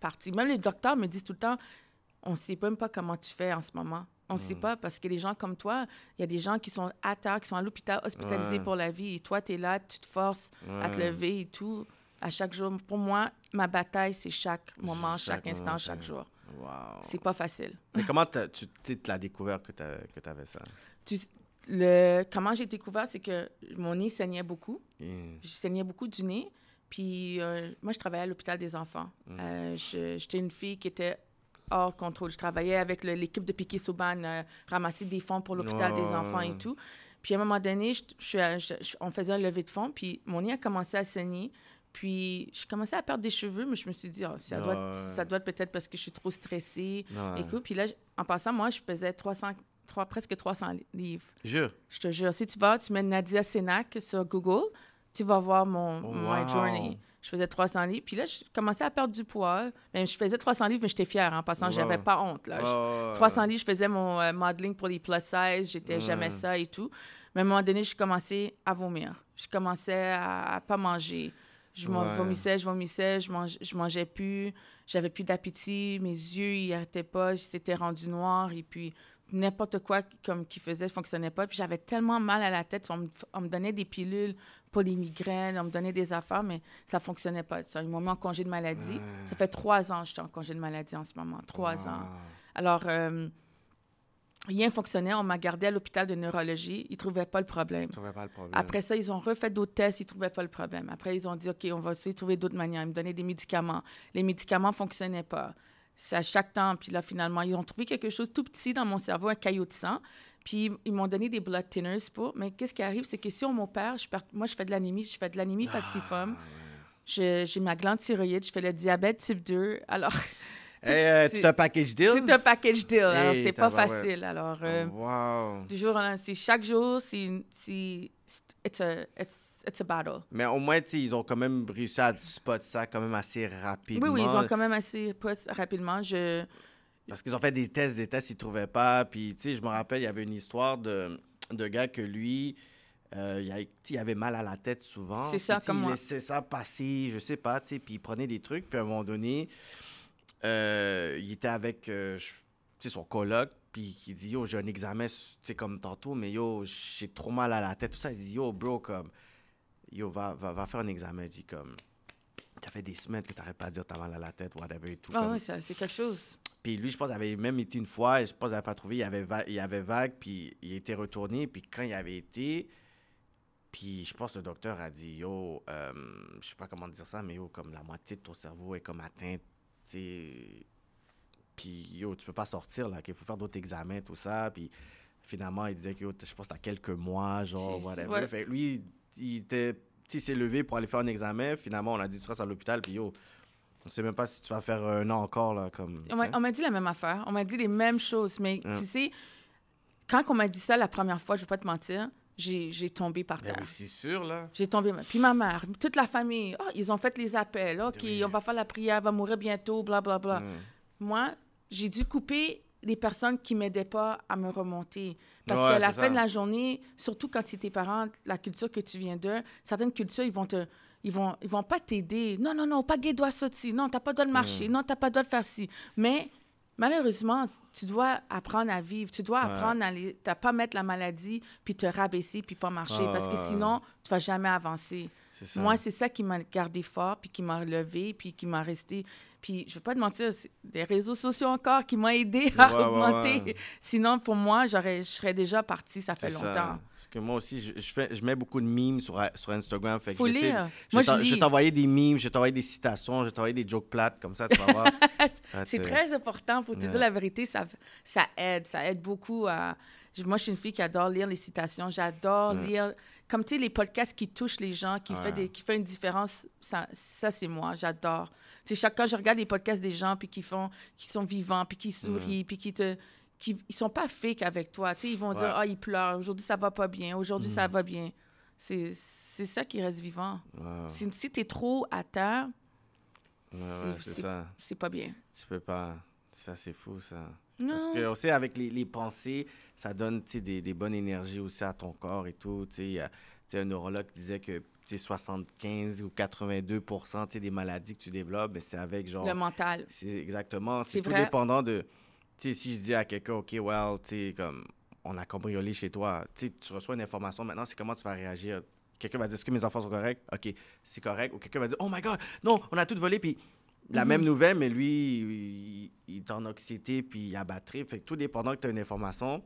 S1: partie. Même les docteurs me disent tout le temps, on ne sait même pas comment tu fais en ce moment. On ne sait
S2: Mm.
S1: pas parce que les gens comme toi, il y a des gens qui sont à terre, qui sont à l'hôpital, hospitalisés
S2: Ouais.
S1: pour la vie. Et toi, tu es là, tu te forces à te lever et tout. À chaque jour. Pour moi, ma bataille, c'est chaque moment, chaque, instant,
S2: chaque-
S1: chaque jour.
S2: Wow.
S1: C'est pas facile.
S2: Mais comment tu tu l'as découvert que tu avais ça?
S1: Tu, le, comment j'ai découvert, c'est que mon nez saignait beaucoup. Je saignais beaucoup du nez. Puis euh, moi, je travaillais à l'hôpital des enfants. Euh, je- J'étais une fille qui était hors contrôle. Je travaillais avec l'équipe de Piquet Souban, euh, ramasser des fonds pour l'hôpital des
S2: Ouais,
S1: enfants et tout. Puis à un moment donné, je, je je- on faisait un lever de fonds, puis mon nez a commencé à saigner. Puis je commençais à perdre des cheveux, mais je me suis dit, Ah, ça, doit être- ça doit peut-être parce que je suis trop stressée. Puis là, en passant, moi, je pesais 300, trois- presque 300 livres.
S2: Jure.
S1: Je te jure, si tu vas, tu mets Nadia Sénac sur Google, tu vas voir mon
S2: Oh,
S1: my
S2: wow.
S1: journey. Je faisais 300 livres. Puis là, je commençais à perdre du poids. Ben, je faisais 300 livres, mais j'étais fière. En passant,
S2: Wow.
S1: j'avais pas honte. Là. Je-
S2: Ouais,
S1: 300 livres, je faisais mon euh, modeling pour les plus size. J'étais,
S2: Ouais.
S1: J'aimais ça et tout. Mais à un moment donné, je commençais à vomir. Je commençais à, à pas manger. Je
S2: Ouais.
S1: vomissais, je vomissais, je, mange, je mangeais plus. J'avais plus d'appétit. Mes yeux, ils arrêtaient pas. J'étais rendu noir. Et puis, n'importe quoi comme qui faisait fonctionnait pas. Puis j'avais tellement mal à la tête. On me, on me donnait des pilules pour les migraines. On me donnait des affaires, mais ça fonctionnait pas. Ça, Ils m'ont mis en congé de maladie. Ça fait trois ans que j'étais en congé de maladie en ce moment. Trois
S2: Wow.
S1: ans. Alors, euh, rien fonctionnait. On m'a gardé à l'hôpital de neurologie. Ils ne trouvaient pas le problème.
S2: Tu trouvais pas le problème.
S1: Après ça, ils ont refait d'autres tests. Ils ne trouvaient pas le problème. Après, ils ont dit, OK, on va essayer de trouver d'autres manières. Ils me donnaient des médicaments. Les médicaments ne fonctionnaient pas. C'est à chaque temps. Puis là, finalement, ils ont trouvé quelque chose tout petit dans mon cerveau, un caillot de sang. Puis ils m'ont donné des blood thinners pour. Mais qu'est-ce qui arrive, c'est que si on m'opère, je moi, je fais de l'anémie. Je fais de l'anémie
S2: Ah,
S1: falciforme. J'ai ma glande thyroïde. Je fais le diabète type 2. Alors, tout-
S2: Hey, euh,
S1: c'est-
S2: un package deal?
S1: tout un package deal. Alors,
S2: Hey,
S1: c'est pas facile. Alors, euh,
S2: wow.
S1: du jour au lendemain, c'est chaque jour, c'est, c'est, it's a, it's, it's a battle.
S2: Mais au moins, ils ont quand même réussi à spot ça quand même assez rapidement.
S1: Oui, oui, ils ont quand même assez rapidement. Je,
S2: Parce qu'ils ont fait des tests, des tests, ils trouvaient pas. Puis, tu sais, je me rappelle, il y avait une histoire de, de gars que lui, euh, il, il avait mal à la tête souvent.
S1: C'est ça, comme
S2: il
S1: moi.
S2: laissait ça passer, je sais pas, tu sais, puis il prenait des trucs. Puis à un moment donné, euh, il était avec euh, je- tu sais, son coloc, puis il dit Yo, j'ai un examen, tu sais, comme tantôt, mais yo, j'ai trop mal à la tête. Tout ça, il dit Yo, bro, comme, yo, va, va, va faire un examen. Il dit comme, ça fait des semaines que t'arrêtes pas de dire t'as mal à la tête, whatever et tout.
S1: ah
S2: comme-
S1: oui, c'est quelque chose.
S2: puis lui, je pense, avait même été une fois, et je pense qu'il n'avait pas trouvé, il avait, va- il avait vague, puis il était retourné, puis quand il avait été, puis je pense que le docteur a dit, yo, euh, je sais pas comment dire ça, mais yo, comme la moitié de ton cerveau est comme atteinte, tu sais, puis yo, tu peux pas sortir, là, qu'il faut faire d'autres examens, tout ça, puis finalement, il disait que, yo, je pense t'as quelques mois, genre, whatever.
S1: ouais.
S2: Fait lui, il était, s'est levé pour aller faire un examen, finalement, on a dit, tu restes à l'hôpital, puis yo, on sait même pas si tu vas faire un an encore, là, comme...
S1: On m'a, on dit la même affaire. On m'a dit les mêmes choses. Mais
S2: Ouais.
S1: tu sais, quand on m'a dit ça la première fois, je vais pas te mentir, j'ai, tombé par
S2: Ben
S1: terre.
S2: oui, c'est sûr, là.
S1: J'ai tombé. Puis ma mère, toute la famille, oh, ils ont fait les appels. OK,
S2: Oui.
S1: on va faire la prière, elle va mourir bientôt, bla, bla, bla.
S2: Mm.
S1: moi, j'ai dû couper les personnes qui m'aidaient pas à me remonter. Parce
S2: Ouais,
S1: qu'à la fin
S2: ça.
S1: de la journée, surtout quand c'est tes parents, la culture que tu viens d'eux, certaines cultures, ils vont te... Ils vont, ils vont pas t'aider. Non, non, non, pas gay doit sauter. Non, t'as pas le droit de marcher.
S2: Mm.
S1: Non, t'as pas le droit de faire ci. Mais malheureusement, tu dois apprendre à vivre. Tu dois
S2: Ouais.
S1: apprendre à ne pas mettre la maladie, puis te rabaisser, puis pas marcher. Parce que sinon, tu vas jamais avancer. Moi, c'est ça qui m'a gardé fort, puis qui m'a relevé, puis qui m'a resté. Puis je vais pas te mentir, c'est les réseaux sociaux encore qui m'ont aidé à
S2: Ouais,
S1: augmenter.
S2: ouais.
S1: Sinon, pour moi, j'aurais, je serais déjà partie, ça fait
S2: ça.
S1: longtemps.
S2: Parce que moi aussi, je, je fais, je mets beaucoup de memes sur, sur Instagram. Fait que
S1: Faut lire.
S2: Je
S1: Moi, je
S2: je t'envoyer des memes, je t'envoyer des citations, je t'envoyer des jokes plates, comme ça, tu vas voir.
S1: C'est
S2: te-
S1: très important. Pour te dire la vérité, ça, ça aide. Ça aide beaucoup à. Moi, je suis une fille qui adore lire les citations. J'adore lire. Comme tu sais, les podcasts qui touchent les gens, qui,
S2: Ouais.
S1: fait, des, qui fait une différence, ça, ça c'est moi. J'adore. Tu sais, chaque fois, je regarde les podcasts des gens, puis qui font, qui sont vivants, puis qui sourient, puis qui te. Qui, ils sont pas fake avec toi. Tu sais, ils vont dire. Ah, ils pleurent. Aujourd'hui, ça va pas bien. Aujourd'hui, ça
S2: Mhm.
S1: va bien. C'est ça qui reste vivant. Si, si tu es trop à terre,
S2: ouais, c'est
S1: pas bien.
S2: Tu peux pas. Ça, c'est fou, ça. Parce que aussi, avec les, les pensées, ça donne des, des bonnes énergies aussi à ton corps et tout. Tu sais, il y a- tu sais, un neurologue disait que tu sais, 75 ou 82 tu sais, des maladies que tu développes, mais c'est avec genre.
S1: Le mental.
S2: C'est exactement.
S1: C'est
S2: tout
S1: vrai.
S2: dépendant de. Tu sais, si je dis à quelqu'un, OK, well, tu sais, comme on a cambriolé chez toi, tu sais, tu reçois une information maintenant, c'est comment tu vas réagir. Quelqu'un va dire, est-ce que mes enfants sont corrects? OK, c'est correct. Ou quelqu'un va dire, oh my God, non, on a tout volé, puis la
S1: Mhm.
S2: même nouvelle, mais lui, en anxiété, puis il a batterie. Fait que tout dépendant que tu as une information,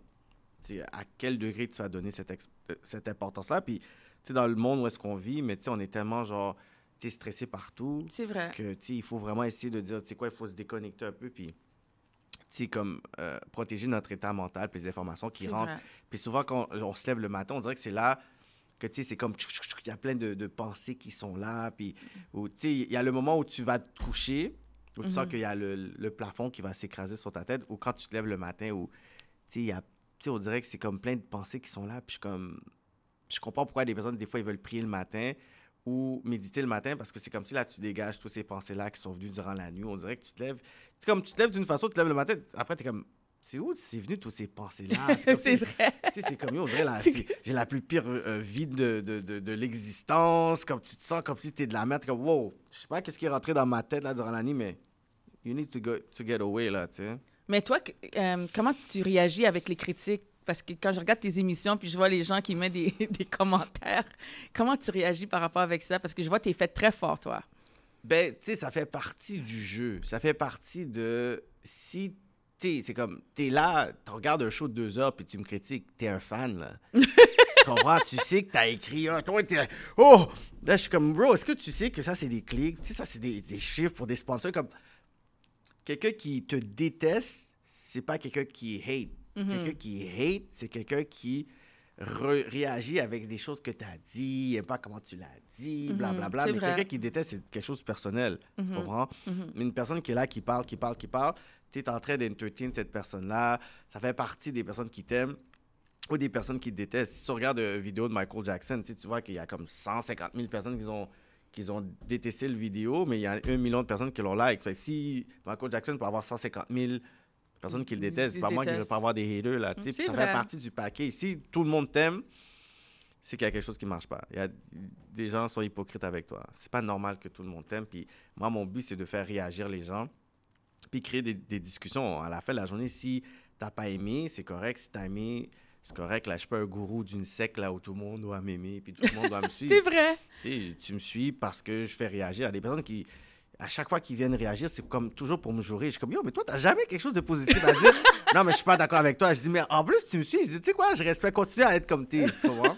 S2: à quel degré tu vas donner cette, euh, cette importance-là. Puis, dans le monde où est-ce qu'on vit, mais on est tellement, genre, stressé partout
S1: C'est vrai.
S2: que, tu sais, il faut vraiment essayer de dire, tu quoi, il faut se déconnecter un peu, puis, comme, euh, protéger notre état mental, puis les informations qui rentrent.
S1: vrai.
S2: Puis souvent, quand on se lève le matin, on dirait que c'est là que, tu sais, c'est comme, il y a plein de, de pensées qui sont là, puis, où, tu sais, il y a le moment où tu vas te coucher, où tu sens
S1: Mhm.
S2: qu'il y a le, le plafond qui va s'écraser sur ta tête, ou quand tu te lèves le matin, où, tu sais, il y a, tu sais, on dirait que c'est comme plein de pensées qui sont là, puis je comme, je je comprends pourquoi des personnes, des fois, ils veulent prier le matin ou méditer le matin parce que c'est comme si là, tu dégages toutes ces pensées-là qui sont venues durant la nuit. On dirait que tu te lèves. C'est comme tu te lèves d'une façon, tu te lèves le matin, après, tu es comme. C'est où c'est venu toutes ces pensées-là?
S1: C'est vrai.
S2: C'est comme, on dirait, j'ai la plus pire euh, vie de, de, de, de l'existence. Comme tu te sens comme si tu es de la merde. Comme, wow, je sais pas qu'est-ce qui est rentré dans ma tête là, durant la nuit, mais you need to, go, to get away, là, tu sais.
S1: Mais toi, euh, comment tu réagis avec les critiques? Parce que quand je regarde tes émissions puis je vois les gens qui mettent des, des commentaires, comment tu réagis par rapport avec ça? Parce que je vois que tu es fait très fort, toi.
S2: Ben, tu sais, ça fait partie du jeu. Ça fait partie de. Si C'est comme. T'es là, tu regardes un show de deux heures puis tu me critiques, t'es un fan, là. tu comprends? Tu sais que t'as écrit. Oh, toi, t'es. Oh! Là, je suis comme, bro, est-ce que tu sais que ça, c'est des clics? Tu sais, ça, c'est des, des chiffres pour des sponsors. Comme. Quelqu'un qui te déteste, c'est pas quelqu'un qui hate.
S1: Mhm.
S2: Quelqu'un qui hate, c'est quelqu'un qui réagit avec des choses que tu as dit, pas comment tu l'as dit, blablabla.
S1: c'est
S2: Mais
S1: vrai.
S2: quelqu'un qui déteste, c'est quelque chose de personnel. Tu
S1: Mhm.
S2: comprends? Mais une personne qui est là, qui parle, qui parle, qui parle, tu es en train d'entertain cette personne-là. Ça fait partie des personnes qui t'aiment ou des personnes qui te détestent. Si tu regardes une vidéo de Michael Jackson, tu vois qu'il y a comme 150 000 personnes qui ont, qui ont détesté le vidéo, mais il y a un million de personnes qui l'ont like. Fait que si Michael Jackson peut avoir 150 000 personnes qui le détestent, c'est pas moi qui ne veux
S1: détestent.
S2: pas avoir des haters, là.
S1: Mm,
S2: ça
S1: vrai.
S2: fait partie du paquet. Si tout le monde t'aime, c'est qu'il y a quelque chose qui marche pas. Il y a des gens qui sont hypocrites avec toi. C'est pas normal que tout le monde t'aime. Puis moi, mon but, c'est de faire réagir les gens, puis créer des, des discussions. À la fin de la journée, si t'as pas aimé, c'est correct. Si t'as aimé, c'est correct. Là, je suis pas un gourou d'une secte là où tout le monde doit m'aimer, puis tout le monde doit me suivre.
S1: C'est vrai.
S2: Tu sais, tu me suis parce que je fais réagir. A des personnes qui, à chaque fois qu'ils viennent réagir, c'est comme toujours pour me jurer. Je suis comme, yo, mais toi, t'as jamais quelque chose de positif à dire? non, mais je suis pas d'accord avec toi. Je dis, mais en plus, tu me suis. Je dis, tu sais quoi, je respecte, continue à être comme t'es. Tu comprends?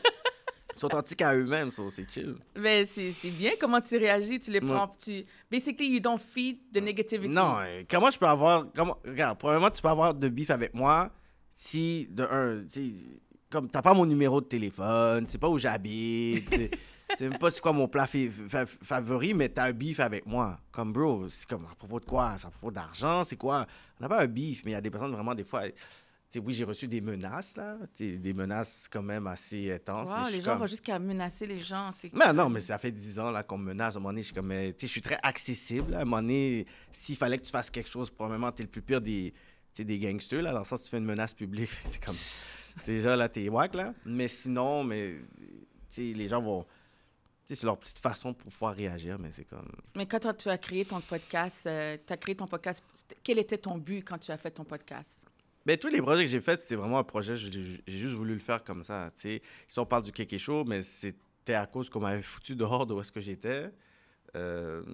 S2: Ils sont authentiques à eux-mêmes, so c'est chill.
S1: Mais c'est c'est bien comment tu réagis, tu les prends, tu... Basically, you don't feed the negativity.
S2: Non, euh, comment je peux avoir. Comment, regarde, premièrement, tu peux avoir de bif avec moi si, de un, tu comme t'as pas mon numéro de téléphone, tu sais pas où j'habite, tu sais- même pas c'est quoi mon plat fa- fa- favori, mais t'as un bif avec moi. Comme, bro, c'est comme à propos de quoi? C'est à propos d'argent? C'est quoi? On n'a pas un bif, mais il y a des personnes vraiment, des fois. Tu oui, j'ai reçu des menaces, là. Tu des menaces quand même assez intenses.
S1: Wow, les gens
S2: comme-
S1: vont jusqu'à menacer les gens.
S2: mais non, mais ça fait 10 ans qu'on me menace. À un moment donné, je suis comme, euh, tu je suis très accessible. là. À un moment donné, s'il fallait que tu fasses quelque chose, probablement, t'es le plus pire des, tu des gangsters, là, dans le sens tu fais une menace publique. C'est comme, déjà, là, t'es wack, là. Mais sinon, mais, tu les gens vont, tu c'est leur petite façon pour pouvoir réagir, mais c'est comme,
S1: Mais quand toi, tu as créé ton podcast, tu as créé ton podcast, quel était ton but quand tu as fait ton podcast?
S2: Ben, tous les projets que j'ai faits, c'était vraiment un projet, j'ai juste voulu le faire comme ça. Si on parle du Kéké Show, mais c'était à cause qu'on m'avait foutu dehors de où est-ce que j'étais. Euh,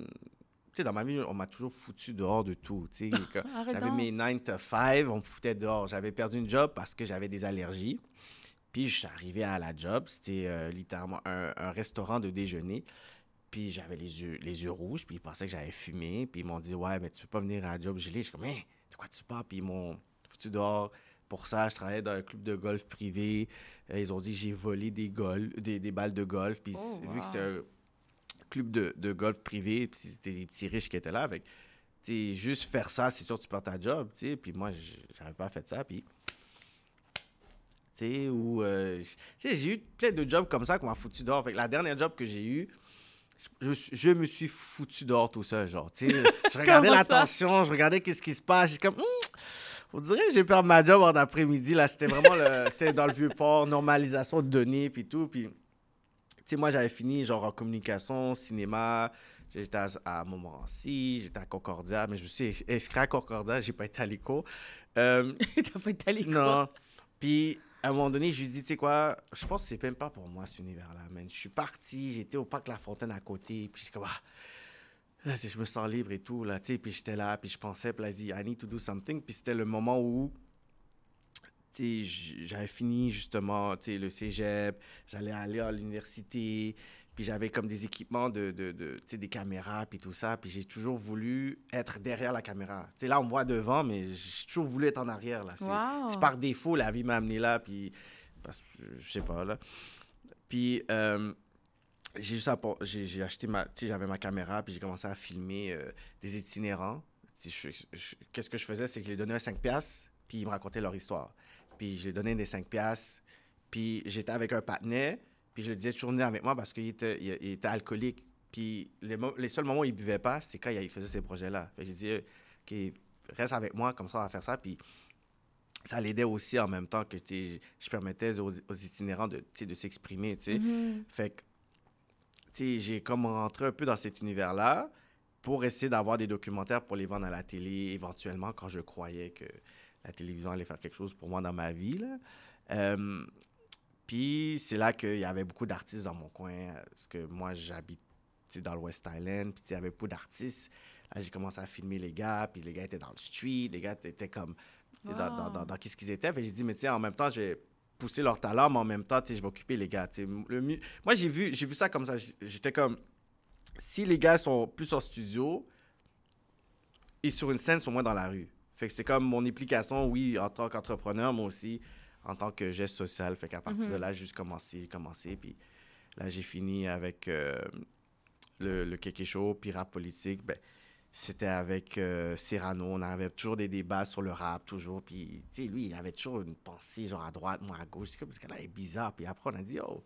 S2: dans ma vie, on m'a toujours foutu dehors de tout. J'avais mes 9 to 5, on me foutait dehors. J'avais perdu une job parce que j'avais des allergies. Puis je suis arrivé à la job, c'était euh, littéralement un, un restaurant de déjeuner. Puis j'avais les yeux, les yeux rouges, puis ils pensaient que j'avais fumé. Puis ils m'ont dit, ouais, mais tu peux pas venir à la job gelée. Je suis comme, mais de quoi tu parles? Puis ils m'ont foutu dehors. Pour ça, je travaillais dans un club de golf privé. Euh, ils ont dit, j'ai volé des, gol des, des balles de golf. Puis
S1: Oh,
S2: vu que c'est un club de, de golf privé, puis c'était des petits riches qui étaient là. Avec, tu sais, juste faire ça, c'est sûr que tu perds ta job. tu sais. Puis moi, j'avais pas fait ça. Puis tu sais, où, euh, j'ai eu plein de jobs comme ça qu'on m'a foutu dehors. Fait que la dernière job que j'ai eue, je, je- me suis foutu dehors tout seul, genre, tu sais. Je regardais
S1: Comment
S2: la
S1: ça?
S2: tension, je regardais qu'est-ce qui se passe, j'ai comme, Hmm, on dirait que j'ai perdu ma job en après-midi, là. C'était vraiment, le, c'était dans le Vieux-Port, normalisation de données, puis tout, puis... Tu sais, moi, j'avais fini, genre, en communication, cinéma, j'étais à, à Montmorency, j'étais à Concordia, mais je me suis inscrit à Concordia, j'ai pas été à l'écho. Euh,
S1: T'as pas été à l'école?
S2: non. Puis, à un moment donné, je lui dit, tu sais quoi, je pense que c'est même pas pour moi, cet univers-là, man. Je suis parti, j'étais au parc La Fontaine à côté, puis j'étais comme, ah, là, sais, je me sens libre et tout, là, tu sais, puis j'étais là, puis je pensais, puis là, dit, I need to do something, puis c'était le moment où, tu sais, j'avais fini, justement, tu sais, le cégep, j'allais aller à l'université, puis j'avais comme des équipements de, de, de tu sais, des caméras, puis tout ça, puis j'ai toujours voulu être derrière la caméra. Tu sais, là, on me voit devant, mais j'ai toujours voulu être en arrière, là. C'est-
S1: Wow.
S2: c'est par défaut, la vie m'a amené là, puis parce que je sais pas là. Puis euh, j'ai juste j'ai j'ai acheté ma, tu sais, j'avais ma caméra, puis j'ai commencé à filmer euh, des itinérants. Qu'est-ce que je faisais, c'est que je les donnais un 5 piastres, puis ils me racontaient leur histoire. Puis je les donnais des 5 piastres, puis j'étais avec un patinet, Puis je le disais toujours venir avec moi parce qu'il était, il, il était alcoolique. Puis les, les seuls moments où il buvait pas, c'est quand il faisait ces projets-là. Fait que j'ai dit, OK, reste avec moi, comme ça, on va faire ça. Puis ça l'aidait aussi en même temps que je permettais aux, aux itinérants de, de s'exprimer. sais.
S1: Mhm.
S2: Fait que j'ai comme rentré un peu dans cet univers-là pour essayer d'avoir des documentaires pour les vendre à la télé éventuellement quand je croyais que la télévision allait faire quelque chose pour moi dans ma vie. là. Euh, puis c'est là qu'il y avait beaucoup d'artistes dans mon coin, euh, parce que moi j'habite dans le West Island, puis il y avait beaucoup d'artistes. Là, j'ai commencé à filmer les gars, puis les gars étaient dans le street, les gars étaient comme dans, dans, dans, dans qu'est-ce qu'ils étaient. Fait j'ai dit, mais tu sais, en même temps, je vais pousser leur talent, mais en même temps, je vais occuper les gars. Le mieux- Moi, j'ai vu, j'ai vu ça comme ça. J'étais comme, si les gars sont plus en studio et sur une scène, sont moins dans la rue. Fait que c'est comme mon implication, oui, en tant qu'entrepreneur, mais aussi en tant que geste social. Fait qu'à partir de là, j'ai juste commencé, commencé. Puis là, j'ai fini avec euh, le, le Kéké Show, puis rap politique. Ben, c'était avec euh, Cyrano. On avait toujours des débats sur le rap, toujours. Puis, tu sais, lui, il avait toujours une pensée, genre à droite, moi à gauche. Parce que là, il est bizarre. Puis après, on a dit, oh,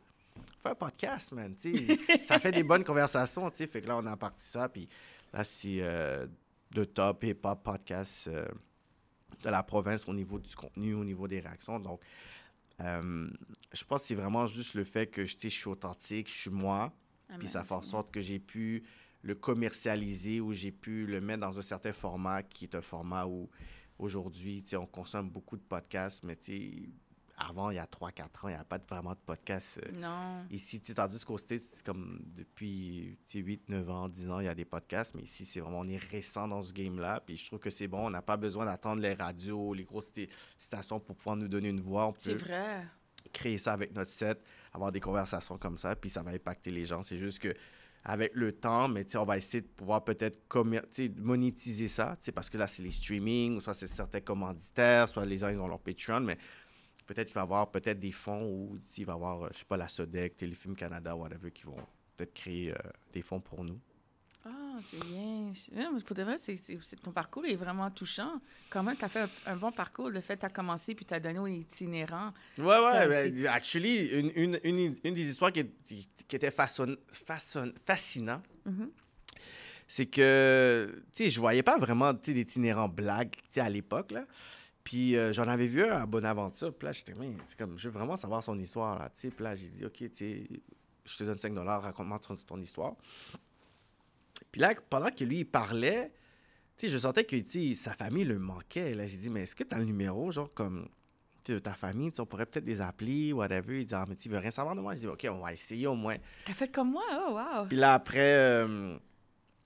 S2: fais un podcast, man. Tu sais, ça fait des bonnes conversations, tu sais. Fait que là, on a parti ça. Puis là, c'est euh, de top hip-hop podcast euh, de la province au niveau du contenu, au niveau des réactions. Donc, euh, je pense que c'est vraiment juste le fait que tu sais, je suis authentique, je suis moi. Puis ça fait en sorte que j'ai pu le commercialiser ou j'ai pu le mettre dans un certain format qui est un format où aujourd'hui, tu sais, on consomme beaucoup de podcasts, mais tu sais, avant, il y a 3-4 ans, il n'y a pas de- vraiment de podcasts euh,
S1: Non.
S2: ici. Tandis qu'au States, c'est comme depuis tu sais, 8, 9 ans, 10 ans, il y a des podcasts, mais ici, c'est vraiment, on est récent dans ce game-là. Puis je trouve que c'est bon, on n'a pas besoin d'attendre les radios, les grosses sta- stations pour pouvoir nous donner une voix.
S1: C'est vrai.
S2: créer ça avec notre set, avoir des conversations comme ça, puis ça va impacter les gens. C'est juste que avec le temps, mais on va essayer de pouvoir peut-être monétiser ça, parce que là, c'est les streamings, ou soit c'est certains commanditaires, soit les gens, ils ont leur Patreon, mais peut-être qu'il va y avoir peut-être des fonds sais, il va y avoir, euh, je sais pas, la Sodec, Téléfilm Canada, whatever, qui vont peut-être créer euh, des fonds pour nous.
S1: Ah, c'est bien. Je- Pour de vrai, ton parcours est vraiment touchant. Comment tu as fait un, un bon parcours, le fait que tu as commencé puis tu as donné aux itinérants.
S2: Ouais, ouais, ben, actually, une, une, une, une des histoires qui, qui, qui était façon, façon, fascinant,
S1: Mhm.
S2: c'est que, tu sais, je voyais pas vraiment, d'itinérants blagues, à l'époque, là. Puis euh, j'en avais vu un à Bonaventure, puis là, j'étais, c'est comme, je veux vraiment savoir son histoire, là, tu sais. Puis là, j'ai dit, OK, tu je te donne 5 raconte-moi ton, ton histoire. Puis là, pendant que lui, il parlait, tu sais, je sentais que, sa famille le manquait. Là, j'ai dit, mais est-ce que tu as le numéro, genre, comme, tu de ta famille, on pourrait peut-être les appeler, whatever. Il dit, ah, mais tu veux rien savoir de moi? Je dis, OK, on va essayer au moins.
S1: T'as fait comme moi? Oh, wow!
S2: Puis là, après, euh,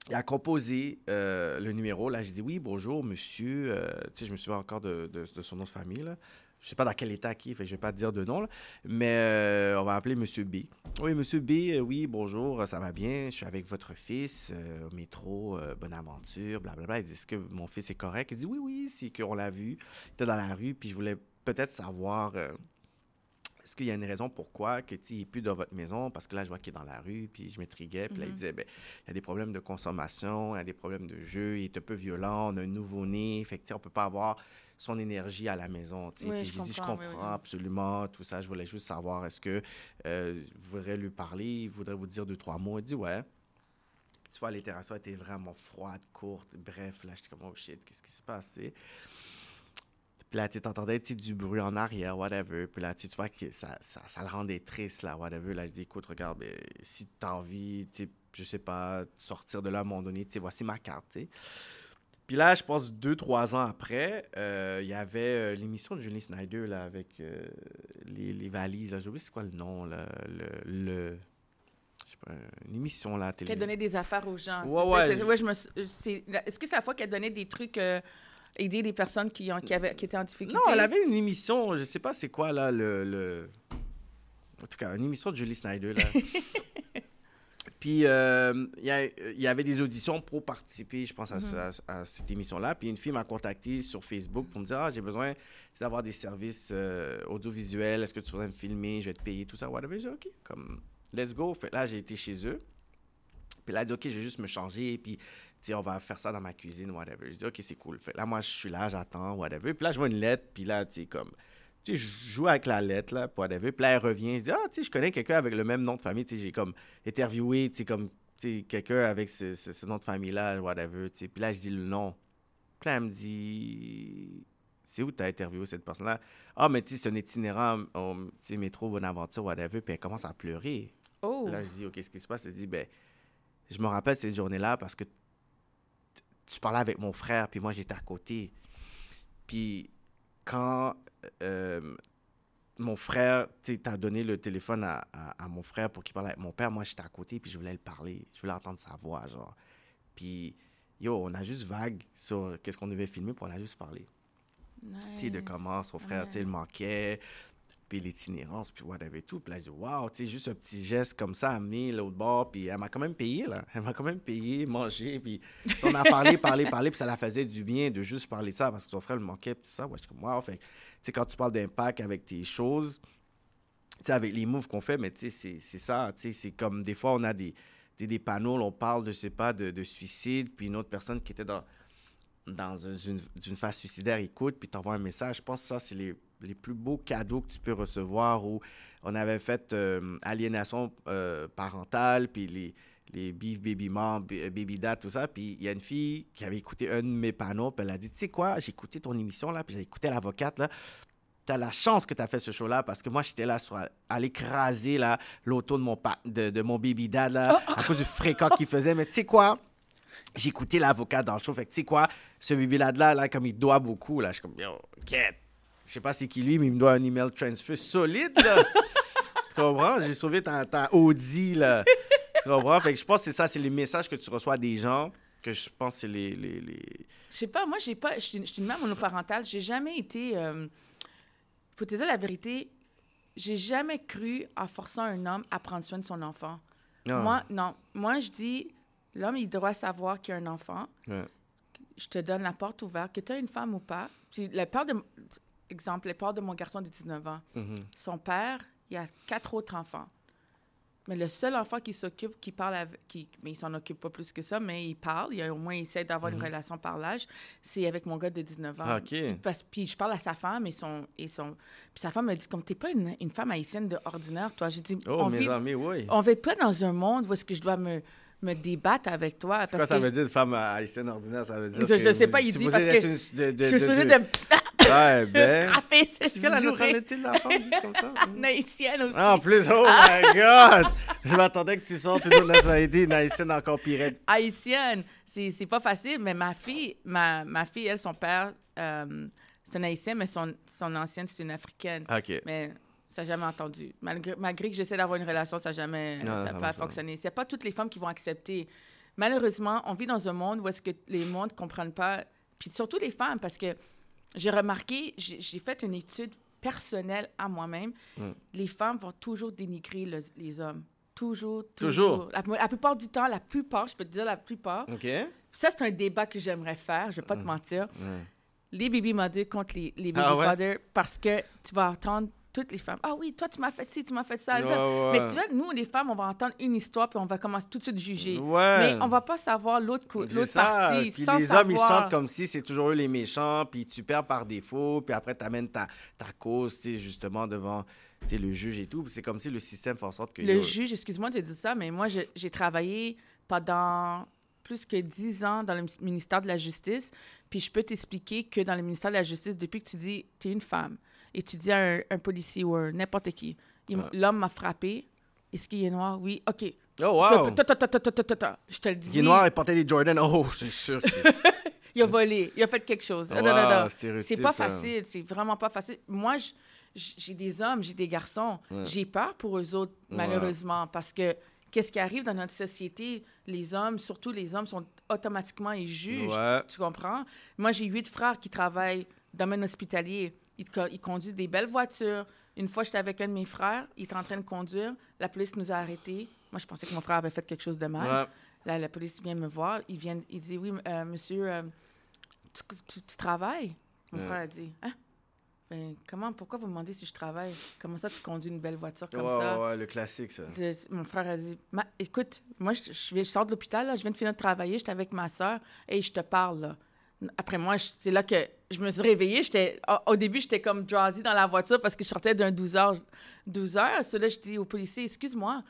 S2: il a composé euh, le numéro. Là, j'ai dit, oui, bonjour, monsieur. Euh, tu sais, je me souviens encore de, de- de son nom de famille, là. Je sais pas dans quel état qui, fait que je vais pas te dire de nom, là. Mais euh, on va appeler monsieur B. Oui, monsieur B, euh, oui, bonjour, ça va bien. Je suis avec votre fils euh, au métro, bonne aventure, blablabla. Il dit, est-ce que mon fils est correct? Il dit, oui, oui, c'est qu'on l'a vu. Il était dans la rue, puis je voulais peut-être savoir... est-ce qu'il y a une raison pourquoi que, il n'est plus dans votre maison? Parce que là, je vois qu'il est dans la rue, puis je m'intriguais. Puis là, il
S1: Mhm.
S2: disait, ben, il y a des problèmes de consommation, il y a des problèmes de jeu, il est un peu violent, on a un nouveau-né. Fait que, on peut pas avoir son énergie à la maison.
S1: Oui,
S2: puis
S1: je
S2: j'ai dit, je
S1: comprends, oui,
S2: comprends
S1: oui.
S2: absolument tout ça. Je voulais juste savoir, est-ce que euh, vous voudrez lui parler? Il voudrait vous dire deux, trois mots? Il dit, ouais. Puis, tu vois, l'interaction était vraiment froide, courte. Bref, là, j'étais comme, oh shit, qu'est-ce qui se passe? Puis là, tu sais, du bruit en arrière, whatever. Puis là, tu sais, tu vois que ça, ça, ça le rendait triste, là, whatever. Là, je dis, écoute, regarde, ben, si tu as envie, je sais pas, de sortir de là à un moment donné, voici ma carte, tu sais. Puis là, je pense deux, trois ans après, euh, il y avait euh, l'émission de Julie Snyder, là, avec euh, les, les valises. J'ai oublié c'est quoi le nom, là, le... le je sais pas, une émission, là, à la
S1: Qu'elle donnait des affaires aux gens.
S2: Ouais, ouais, je-
S1: ouais, je Est-ce que c'est la fois qu'elle donnait des trucs, aider les personnes qui, ont, qui, avaient, qui étaient en difficulté?
S2: Non, elle avait une émission, je sais pas c'est quoi là, le, le- En tout cas, une émission de Julie Snyder là. Puis euh, il y, avait des auditions pour participer, je pense, à, ce- à- à cette émission-là. Puis une fille m'a contacté sur Facebook pour me dire Ah, j'ai besoin d'avoir des services euh, audiovisuels. Est-ce que tu voudrais me filmer? Je vais te payer, tout ça. Whatever. J'ai dit OK, comme, let's go. Fait, là, j'ai été chez eux. Puis là, elle dit, OK, je vais juste me changer, puis, tu sais, on va faire ça dans ma cuisine, whatever. Je dis, OK, c'est cool. Fait, là, moi, je suis là, j'attends, whatever. Puis là, je vois une lettre, puis là, tu sais, comme, tu sais, je joue avec la lettre, là, pour whatever. Puis là, elle revient, elle se dit, ah, tu sais, je connais quelqu'un avec le même nom de famille. Tu sais, j'ai comme interviewé, tu sais, comme, tu sais, quelqu'un avec ce, ce- ce nom de famille-là, whatever, tu sais. Puis là, je dis le nom. Puis là, elle me dit, c'est où tu as interviewé cette personne-là? Ah, mais tu sais, c'est un itinérant tu sais, métro Bonaventure, whatever. Puis elle commence à pleurer.
S1: Oh.
S2: Là, je dis, OK, qu'est-ce qui se passe? Elle dit, ben, je me rappelle cette journée-là parce que tu parlais avec mon frère, puis moi, j'étais à côté. Puis quand euh, mon frère, tu t'as donné le téléphone à, à- à mon frère pour qu'il parle avec mon père, moi, j'étais à côté, puis je voulais le parler. Je voulais entendre sa voix, genre. Puis, yo, on a juste vague sur qu'est-ce qu'on devait filmer, puis on a juste parlé. Tu sais, de
S1: Nice.
S2: comment son frère, tu sais,
S1: Ouais.
S2: le manquait, puis l'itinérance, puis whatever et tout. Puis là, je dis, wow, tu sais, juste un petit geste comme ça, amené l'autre bord, puis elle m'a quand même payé, là. Elle m'a quand même payé, mangé, puis on a parlé, parlé, parlé, puis ça la faisait du bien de juste parler de ça, parce que son frère le manquait, puis ça. Ouais, je suis comme, wow, fait tu sais, quand tu parles d'impact avec tes choses, tu sais, avec les moves qu'on fait, mais tu sais, c'est- ça, tu sais, c'est comme des fois, on a des, des, des panneaux, on parle, de, je sais pas, de, de suicide, puis une autre personne qui était dans, dans une, une phase suicidaire écoute, puis t'envoies un message. Je pense que ça, c'est les, les plus beaux cadeaux que tu peux recevoir. Où on avait fait euh, aliénation euh, parentale, puis les, les beef baby mom, euh, baby dad, tout ça. Puis il y a une fille qui avait écouté un de mes panneaux, puis elle a dit, tu sais quoi, j'ai écouté ton émission, là, puis j'ai écouté l'avocate, là. T'as la chance que tu as fait ce show-là parce que moi, j'étais là sur, à l'écraser là, l'auto de mon, pa- de, de mon baby dad là, à cause du fréquent qu'il faisait. Mais tu sais quoi? J'ai écouté l'avocat dans le show. Fait que tu sais quoi? Ce baby dad là, là, comme il doit beaucoup, là, je suis comme, yo, quête. Je sais pas c'est qui lui, mais il me doit un email transfer solide, là. tu comprends? J'ai sauvé ta, ta Audi, là. Tu comprends? Fait que je pense que c'est ça, c'est les messages que tu reçois des gens que je pense que c'est les, les, les...
S1: Je sais pas, moi, j'ai pas. Je suis une mère monoparentale. J'ai jamais été. euh, faut te dire la vérité, j'ai jamais cru à forçant un homme à prendre soin de son enfant.
S2: Ah.
S1: Moi, non. Moi, je dis, l'homme, il doit savoir qu'il y a un enfant.
S2: Ouais.
S1: Je te donne la porte ouverte, que tu as une femme ou pas. Puis, le père de. Exemple, le père de mon garçon de 19 ans.
S2: Mhm.
S1: Son père, il a quatre autres enfants. Mais le seul enfant qui s'occupe, qui parle avec, qui, mais il s'en occupe pas plus que ça, mais il parle, il a, au moins il essaie d'avoir une relation par l'âge, c'est avec mon gars de 19 ans.
S2: Ah, OK.
S1: Parce, puis je parle à sa femme et son, et son puis sa femme me dit comme t'es pas une, une femme haïtienne de ordinaire, toi? J'ai dit
S2: Oh,
S1: on
S2: mes
S1: vit,
S2: amis, oui.
S1: on vit pas dans un monde où est-ce que je dois me, me débattre avec toi.
S2: Quoi
S1: Parce
S2: ça
S1: que
S2: veut dire, femme haïtienne ordinaire? Ça veut dire
S1: Je-
S2: que
S1: je sais
S2: vous
S1: pas, il dit parce que
S2: une- de, de,
S1: je suis supposée
S2: de- Ouais, ben...
S1: frapper
S2: C'est quoi la nationalité de la femme, juste comme ça?
S1: haïtienne aussi.
S2: Ah, en plus, oh my God! Je m'attendais que tu sortes une autre nationalité, une haïtienne encore pire.
S1: haïtienne. C'est, c'est pas facile, mais ma fille, ma, ma fille, elle, son père, euh, c'est un haïtien, mais son, son ancienne, c'est une africaine.
S2: OK.
S1: Mais ça n'a jamais entendu. Malgré, malgré que j'essaie d'avoir une relation, ça n'a jamais
S2: Non,
S1: ça
S2: ça
S1: pas fonctionné. C'est pas toutes les femmes qui vont accepter. Malheureusement, on vit dans un monde où est-ce que les mondes ne comprennent pas, puis surtout les femmes, parce que j'ai remarqué, j'ai, fait une étude personnelle à moi-même,
S2: Mm.
S1: les femmes vont toujours dénigrer le- les hommes. Toujours,
S2: Toujours.
S1: toujours? La, la plupart du temps, la plupart, je peux te dire la plupart,
S2: OK?
S1: ça, c'est un débat que j'aimerais faire, je vais pas te mentir. Les baby mothers contre les, les baby
S2: Ah ouais?
S1: fathers parce que tu vas entendre toutes les femmes. Ah oui, toi, tu m'as fait ci, tu m'as fait ça.
S2: Ouais, ouais.
S1: Mais tu vois, nous, les femmes, on va entendre une histoire puis on va commencer tout de suite juger.
S2: Ouais.
S1: Mais on va pas savoir l'autre partie
S2: Puis
S1: sans
S2: les
S1: savoir.
S2: hommes, ils sentent comme si c'est toujours eux les méchants, puis tu perds par défaut, puis après, tu amènes ta, ta cause, justement, devant le juge et tout. C'est comme si le système fait en sorte que...
S1: Le
S2: yo,
S1: juge, excuse-moi de dire ça, mais moi, j'ai travaillé pendant plus que 10 ans dans le ministère de la Justice. Puis je peux t'expliquer que dans le ministère de la Justice, depuis que tu dis tu es une femme et tu dis à un, un policier ou un n'importe qui, l'homme m'a frappé, est-ce qu'il est noir? Oui, OK.
S2: Oh, wow!
S1: Je te le dis.
S2: Il est noir et portait des Jordan. Oh, c'est sûr
S1: Il a volé, il a fait quelque chose. Non,
S2: Wow,
S1: non, non.
S2: stéréotype,
S1: C'est pas
S2: hein.
S1: facile, c'est vraiment pas facile. Moi, j'ai des hommes, j'ai des garçons.
S2: Ouais.
S1: J'ai peur pour eux autres,
S2: Ouais.
S1: malheureusement, parce que qu'est-ce qui arrive dans notre société? Les hommes, surtout les hommes, sont automatiquement ils jugent.
S2: Ouais.
S1: Tu, tu comprends? Moi, j'ai huit frères qui travaillent dans le domaine hospitalier. Ils, co- ils conduisent des belles voitures. Une fois, j'étais avec un de mes frères, il était en train de conduire. La police nous a arrêtés. Moi, je pensais que mon frère avait fait quelque chose de mal.
S2: Ouais.
S1: Là, la police vient me voir. Il, vient, il dit Oui, euh, monsieur, euh, tu, tu- tu travailles? Mon
S2: Ouais.
S1: frère a dit Hein? Ben, Comment, pourquoi vous me demandez si je travaille? Comment ça, tu conduis une belle voiture comme
S2: Ouais,
S1: ça?
S2: ouais, ouais, le classique, ça.
S1: Je- mon frère a dit Ma- Écoute, moi, je, je, viens- je sors de l'hôpital, je viens de finir de travailler, j'étais avec ma soeur et je te parle. Là. Après moi, c'est là que je me suis réveillée. J'étais, au, début, j'étais comme drowsy dans la voiture parce que je sortais d'un 12 heures. 12 heures. Là, je dis au policier, excuse-moi,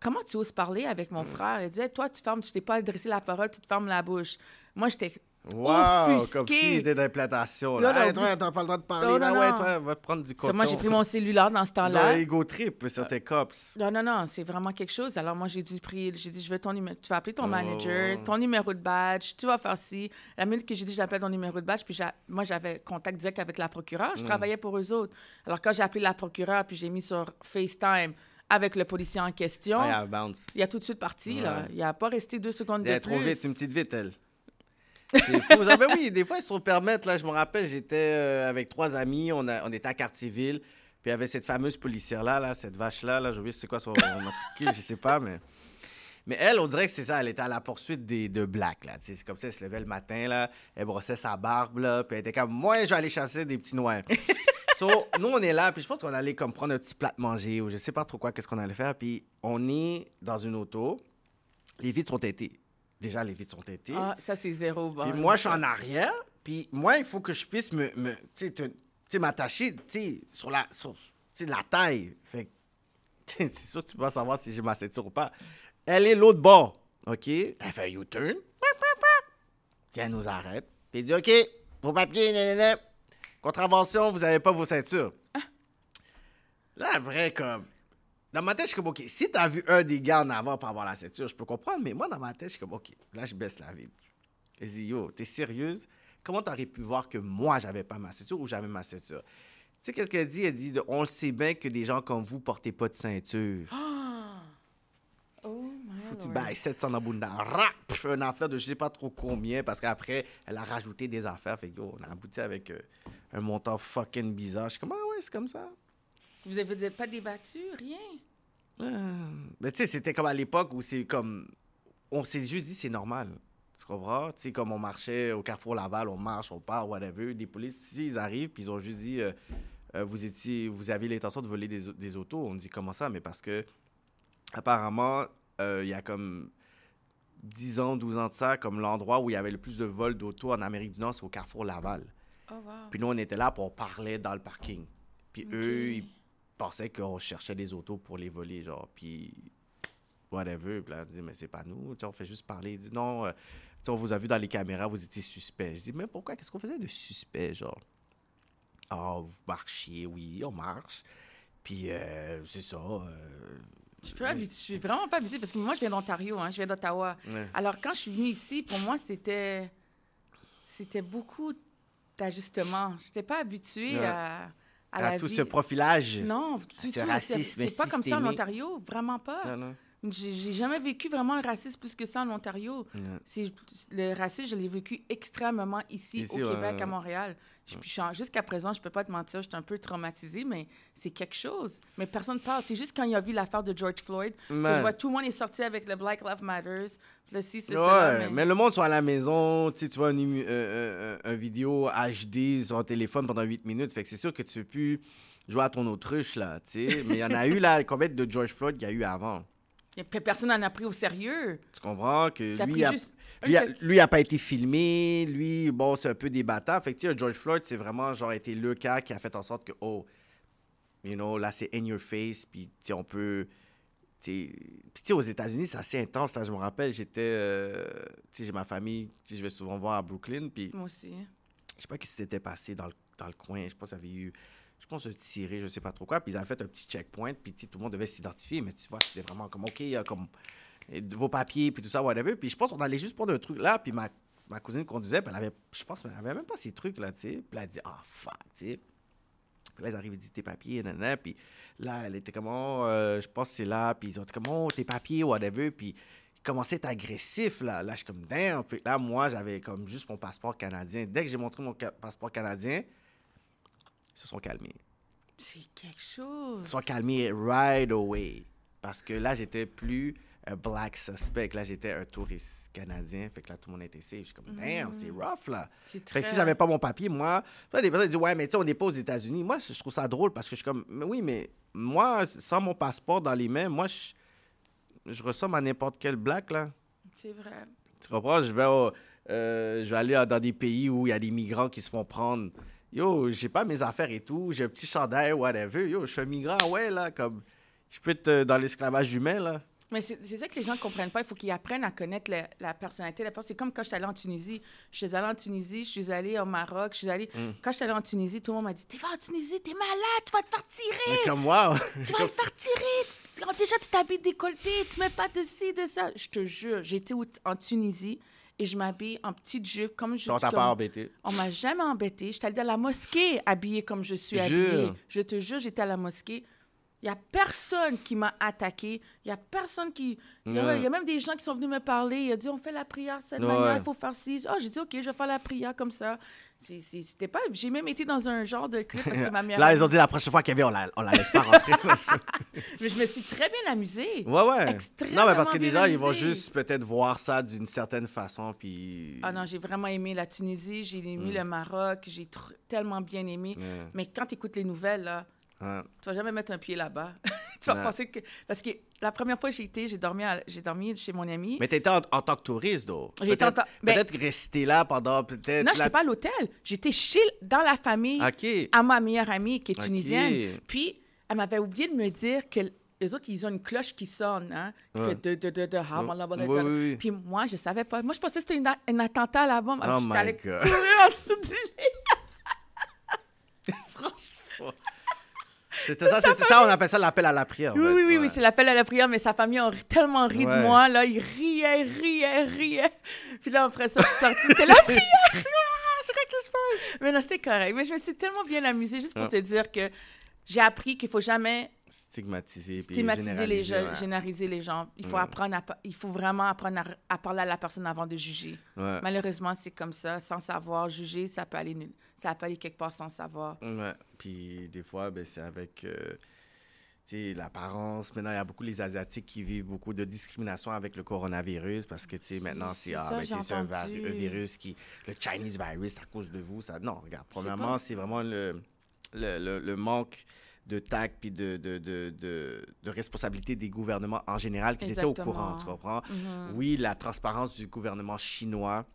S1: comment tu oses parler avec mon frère? Il disait, toi, tu fermes, tu t'es pas adressé la parole, tu te fermes la bouche. Moi, j'étais
S2: Wow,
S1: Offusqué.
S2: comme si était d'implantation.
S1: Là,
S2: Là,
S1: là,
S2: Hey, toi, t'as pas le droit de parler.
S1: Non,
S2: Ben
S1: non,
S2: ouais,
S1: non.
S2: toi, va prendre du coton.
S1: moi, j'ai pris mon cellulaire dans ce
S2: ont un
S1: temps-là.
S2: ego trip sur tes cops.
S1: Non, non, non, c'est vraiment quelque chose. Alors, moi, j'ai dû prier. J'ai dit, je veux ton numéro. Tu vas appeler ton
S2: Oh,
S1: manager, ton numéro de badge, tu vas faire ci. La minute que j'ai dit, j'appelle ton numéro de badge, puis moi, j'avais contact direct avec la procureure. Je
S2: Mm.
S1: travaillais pour eux autres. Alors, quand j'ai appelé la procureure, puis j'ai mis sur FaceTime avec le policier en question, il a tout de suite parti. Là.
S2: Ouais.
S1: Il n'a pas resté deux secondes
S2: Elle
S1: de
S2: est trop
S1: plus.
S2: vite, c'est une petite vite, elle. Fou. Ah, ben oui, des fois, ils se permettre. Là, je me rappelle, j'étais euh, avec trois amis, on, a- on était à Cartierville, puis il y avait cette fameuse policière-là, là, cette vache-là, là, j'ai oublié c'est quoi son matricule, je sais pas, mais... Mais elle, on dirait que c'est ça, elle était à la poursuite des, de Black, là, c'est comme ça, elle se levait le matin, là, elle brossait sa barbe, là, puis elle était comme, moi, je vais aller chasser des petits noirs. so, nous, on est là, puis je pense qu'on allait comme prendre un petit plat de manger, ou je sais pas trop quoi, qu'est-ce qu'on allait faire, puis on est dans une auto, les vitres sont teintées. Déjà, les vitres sont teintées.
S1: Ah, ça, c'est zéro bon.
S2: Puis moi, je suis en arrière. Puis moi, il faut que je puisse me, me tu sais, m'attacher, tu sais, sur la, sur, la taille. Fait que, c'est sûr que tu peux pas savoir si j'ai ma ceinture ou pas. Elle est l'autre bord, OK? Elle fait un U-turn. Puis elle nous arrête. Puis elle dit, OK, vos papiers. Contravention, vous avez pas vos ceintures. Là, après, comme... Dans ma tête, je suis comme, OK, si t'as vu un des gars en avant pour avoir la ceinture, je peux comprendre, mais moi, dans ma tête, je suis comme, OK, là, je baisse la vitre. Elle dit, yo, t'es sérieuse? Comment t'aurais pu voir que moi, j'avais pas ma ceinture ou j'avais ma ceinture? Tu sais, qu'est-ce qu'elle dit? Elle dit, on le sait bien que des gens comme vous portez pas de ceinture.
S1: Oh, my
S2: Faut que tu bailles 700 dans Bunda. Rap! Je fais une affaire de je sais pas trop combien parce qu'après, elle a rajouté des affaires. Fait que, yo, on a abouti avec euh, un montant fucking bizarre. Je suis comme, ah ouais, c'est comme ça.
S1: Vous avez vous êtes pas débattu, rien?
S2: Euh, Mais tu sais, c'était comme à l'époque où c'est comme. On s'est juste dit, c'est normal. Tu comprends? Tu sais, comme on marchait au Carrefour Laval, on marche, on part, whatever. Des policiers, ils arrivent, puis ils ont juste dit, euh, euh, vous, étiez, vous avez l'intention de voler des, des autos. On dit, comment ça? Mais parce que, apparemment, euh, il y a comme 10 ans, 12 ans de ça, comme l'endroit où il y avait le plus de vols d'autos en Amérique du Nord, c'est au Carrefour Laval.
S1: Oh, wow.
S2: Puis nous, on était là pour parler dans le parking. Puis eux, ils pensaient qu'on cherchait des autos pour les voler, genre. Puis, whatever. Puis là, on dit, mais c'est pas nous. On fait juste parler. Ils disent, non, euh, on vous a vu dans les caméras, vous étiez suspect. Je dis, mais pourquoi? Qu'est-ce qu'on faisait de suspect, genre? Ah, vous marchiez, oui, on marche. Puis, euh, c'est ça. euh,
S1: Je suis, pas je suis vraiment pas habituée parce que moi, je viens d'Ontario, hein, je viens d'Ottawa.
S2: ouais.
S1: Alors, quand je suis venue ici, pour moi, c'était c'était beaucoup d'ajustements. Je n'étais pas habituée
S2: Ouais.
S1: à, à
S2: À
S1: la
S2: tout
S1: vie.
S2: ce profilage.
S1: Non, du
S2: ce
S1: tout.
S2: Racisme
S1: c'est pas comme ça en. Ontario, vraiment pas.
S2: Non, non.
S1: J'ai jamais vécu vraiment le racisme plus que ça en Ontario. Le racisme, je l'ai vécu extrêmement ici,
S2: Ici,
S1: au Québec,
S2: ouais.
S1: à Montréal. Jusqu'à présent, je peux pas te mentir, je suis un peu traumatisée, mais c'est quelque chose. Mais personne ne parle. C'est juste quand il y a vu l'affaire de George Floyd que je vois tout le monde est sorti avec le Black Lives Matter. Là, si, c'est
S2: Ouais,
S1: ça.
S2: mais... le monde sont à la maison, tu vois une, euh, un vidéo HD sur ton téléphone pendant 8 minutes, fait que c'est sûr que tu peux plus jouer à ton autruche, là, tu sais. mais il y en a eu, là, combien de George Floyd qu'il y a eu avant?
S1: Personne n'en a pris au sérieux.
S2: Tu comprends? Que
S1: Ça
S2: lui, a,
S1: juste
S2: lui, a,
S1: quelques-
S2: lui a pas été filmé, lui, bon, c'est un peu débattant. Fait que, tu sais, George Floyd, c'est vraiment, genre, été le cas qui a fait en sorte que, oh, you know, là, c'est in your face, puis, tu sais, on peut... Puis, tu sais, aux États-Unis, c'est assez intense. Là, je me rappelle, j'étais... euh, tu sais, j'ai ma famille, je vais souvent voir à Brooklyn, puis
S1: Moi aussi.
S2: je sais pas ce qui s'était passé dans le, dans le coin. Je pense qu'il y avait eu, je pense, tiré, je sais pas trop quoi. Puis ils avaient fait un petit checkpoint, puis tout le monde devait s'identifier. Mais tu vois, c'était vraiment comme, OK, a comme euh, vos papiers, puis tout ça, whatever. Puis je pense qu'on allait juste prendre un truc là, puis ma, ma cousine conduisait, puis elle avait, je pense, elle avait même pas ces trucs là, tu sais. Puis elle dit, ah, fuck, tu sais. Puis là, ils arrivent, ils disent tes papiers, nanana. Puis là, elle était comme, oh, euh, je pense que c'est là. Puis ils ont dit, comme, oh, tes papiers, whatever. Puis ils commençaient à être agressifs, là. Là, je suis comme, damn. Puis là, moi, j'avais comme juste mon passeport canadien. Dès que j'ai montré mon passeport canadien, ils se sont calmés.
S1: C'est quelque chose.
S2: Ils se sont calmés right away. Parce que là, j'étais plus un black suspect. Là, j'étais un touriste canadien. Fait que là, tout le monde était safe. Je suis comme, damn, c'est rough, là.
S1: C'est
S2: Fait
S1: très...
S2: que si j'avais pas mon papier, moi, là, des personnes disent ouais, mais tu sais, on n'est pas aux États-Unis. Moi, je je trouve ça drôle parce que je suis comme mais oui, mais moi, sans mon passeport dans les mains, moi, je, je ressemble à n'importe quel black là.
S1: C'est vrai.
S2: Tu comprends? Je vais au, euh, je vais aller dans des pays où il y a des migrants qui se font prendre. Yo, j'ai pas mes affaires et tout, j'ai un petit chandail, whatever. Yo, je suis un migrant, ouais, là, comme. Je peux être euh, dans l'esclavage humain, là.
S1: Mais c'est ça que les gens ne comprennent pas. Il faut qu'ils apprennent à connaître la, la personnalité de la personne. C'est comme quand je suis allée en Tunisie. Je suis allée en Tunisie, je suis allée au Maroc, je suis allée...
S2: Mm.
S1: Quand je suis allée en Tunisie, tout le monde m'a dit « T'es vas en Tunisie, t'es malade, tu vas te faire tirer,
S2: comme moi,
S1: tu vas te faire tirer, tu- déjà tu t'habilles décolleté, tu mets pas de ci, de ça. » Je te jure, j'étais en Tunisie et je m'habille en petite jupe comme je
S2: on t'a pas embêté.
S1: On m'a jamais embêtée. J'étais allée à la mosquée habillée comme je suis
S2: Jure.
S1: habillée. Je te jure, j'étais à la mosquée. Il y a personne qui m'a attaqué. Il y a personne qui... Il y, a,
S2: Ouais.
S1: il y a même des gens qui sont venus me parler. Il a dit, on fait la prière de cette
S2: Ouais.
S1: manière, il faut faire ci. Oh, j'ai dit, OK, je vais faire la prière comme ça. C'était pas... J'ai même été dans un genre de clip parce que ma mère...
S2: Là, ils ont dit la prochaine fois Kevin, on la, on la laisse pas rentrer.
S1: Mais je me suis très bien amusée.
S2: ouais, ouais.
S1: Extrêmement
S2: Non, mais parce que déjà, ils vont juste peut-être voir ça d'une certaine façon, puis.
S1: Ah non, j'ai vraiment aimé la Tunisie, j'ai aimé le Maroc, j'ai tr- tellement bien aimé.
S2: Mm.
S1: Mais quand tu écoutes les nouvelles, là,
S2: ouais.
S1: tu vas jamais mettre un pied là-bas. tu vas penser que... Parce que la première fois que j'ai été, j'ai dormi, à- j'ai dormi chez mon ami.
S2: Mais t'étais en, en tant que touriste, though.
S1: J'étais en
S2: Peut-être
S1: ben-
S2: peut-être rester là pendant peut-être.
S1: Non,
S2: la-
S1: j'étais pas à l'hôtel. J'étais chez, dans la famille à ma meilleure amie qui est tunisienne. Puis, elle m'avait oublié de me dire que les autres, ils ont une cloche qui sonne, hein, qui
S2: Ouais.
S1: fait de, de, de, de, ah,
S2: Oui, oui, oui.
S1: Puis moi, je savais pas. Moi, je pensais que c'était un attentat à la bombe. Alors,
S2: Oh my God.
S1: courir en dessous du lit.
S2: C'était ça, c'était ça, on appelle ça l'appel à la prière.
S1: Oui, oui, oui,
S2: Ouais.
S1: oui, c'est l'appel à la prière, mais sa famille a tellement ri de moi, là. Ils riaient, riaient, riaient. Puis là, après ça, je suis sortie. C'était la prière! C'est quoi qui se passe? Mais non, c'était correct. Mais je me suis tellement bien amusée, juste pour
S2: Ah.
S1: te dire que j'ai appris qu'il faut jamais
S2: Stigmatiser. puis
S1: stigmatiser les gens,
S2: généraliser, ouais.
S1: généraliser les gens. Il faut
S2: Ouais.
S1: apprendre à, il faut vraiment apprendre à, à parler à la personne avant de juger.
S2: Ouais.
S1: Malheureusement, c'est comme ça. Sans savoir, juger, ça peut aller nul. Ça peut aller quelque part sans savoir.
S2: Ouais. Puis des fois, ben, c'est avec euh, l'apparence. Maintenant, il y a beaucoup les Asiatiques qui vivent beaucoup de discrimination avec le coronavirus parce que maintenant, c'est ah, ben, un, virus qui. Le Chinese virus, à cause de vous. Ça... Non, regarde, premièrement,
S1: pas-
S2: c'est vraiment le, le, le, le manque de tact puis de, de, de, de, de responsabilité des gouvernements en général qui étaient au courant, tu comprends?
S1: Mhm.
S2: Oui, la transparence du gouvernement chinois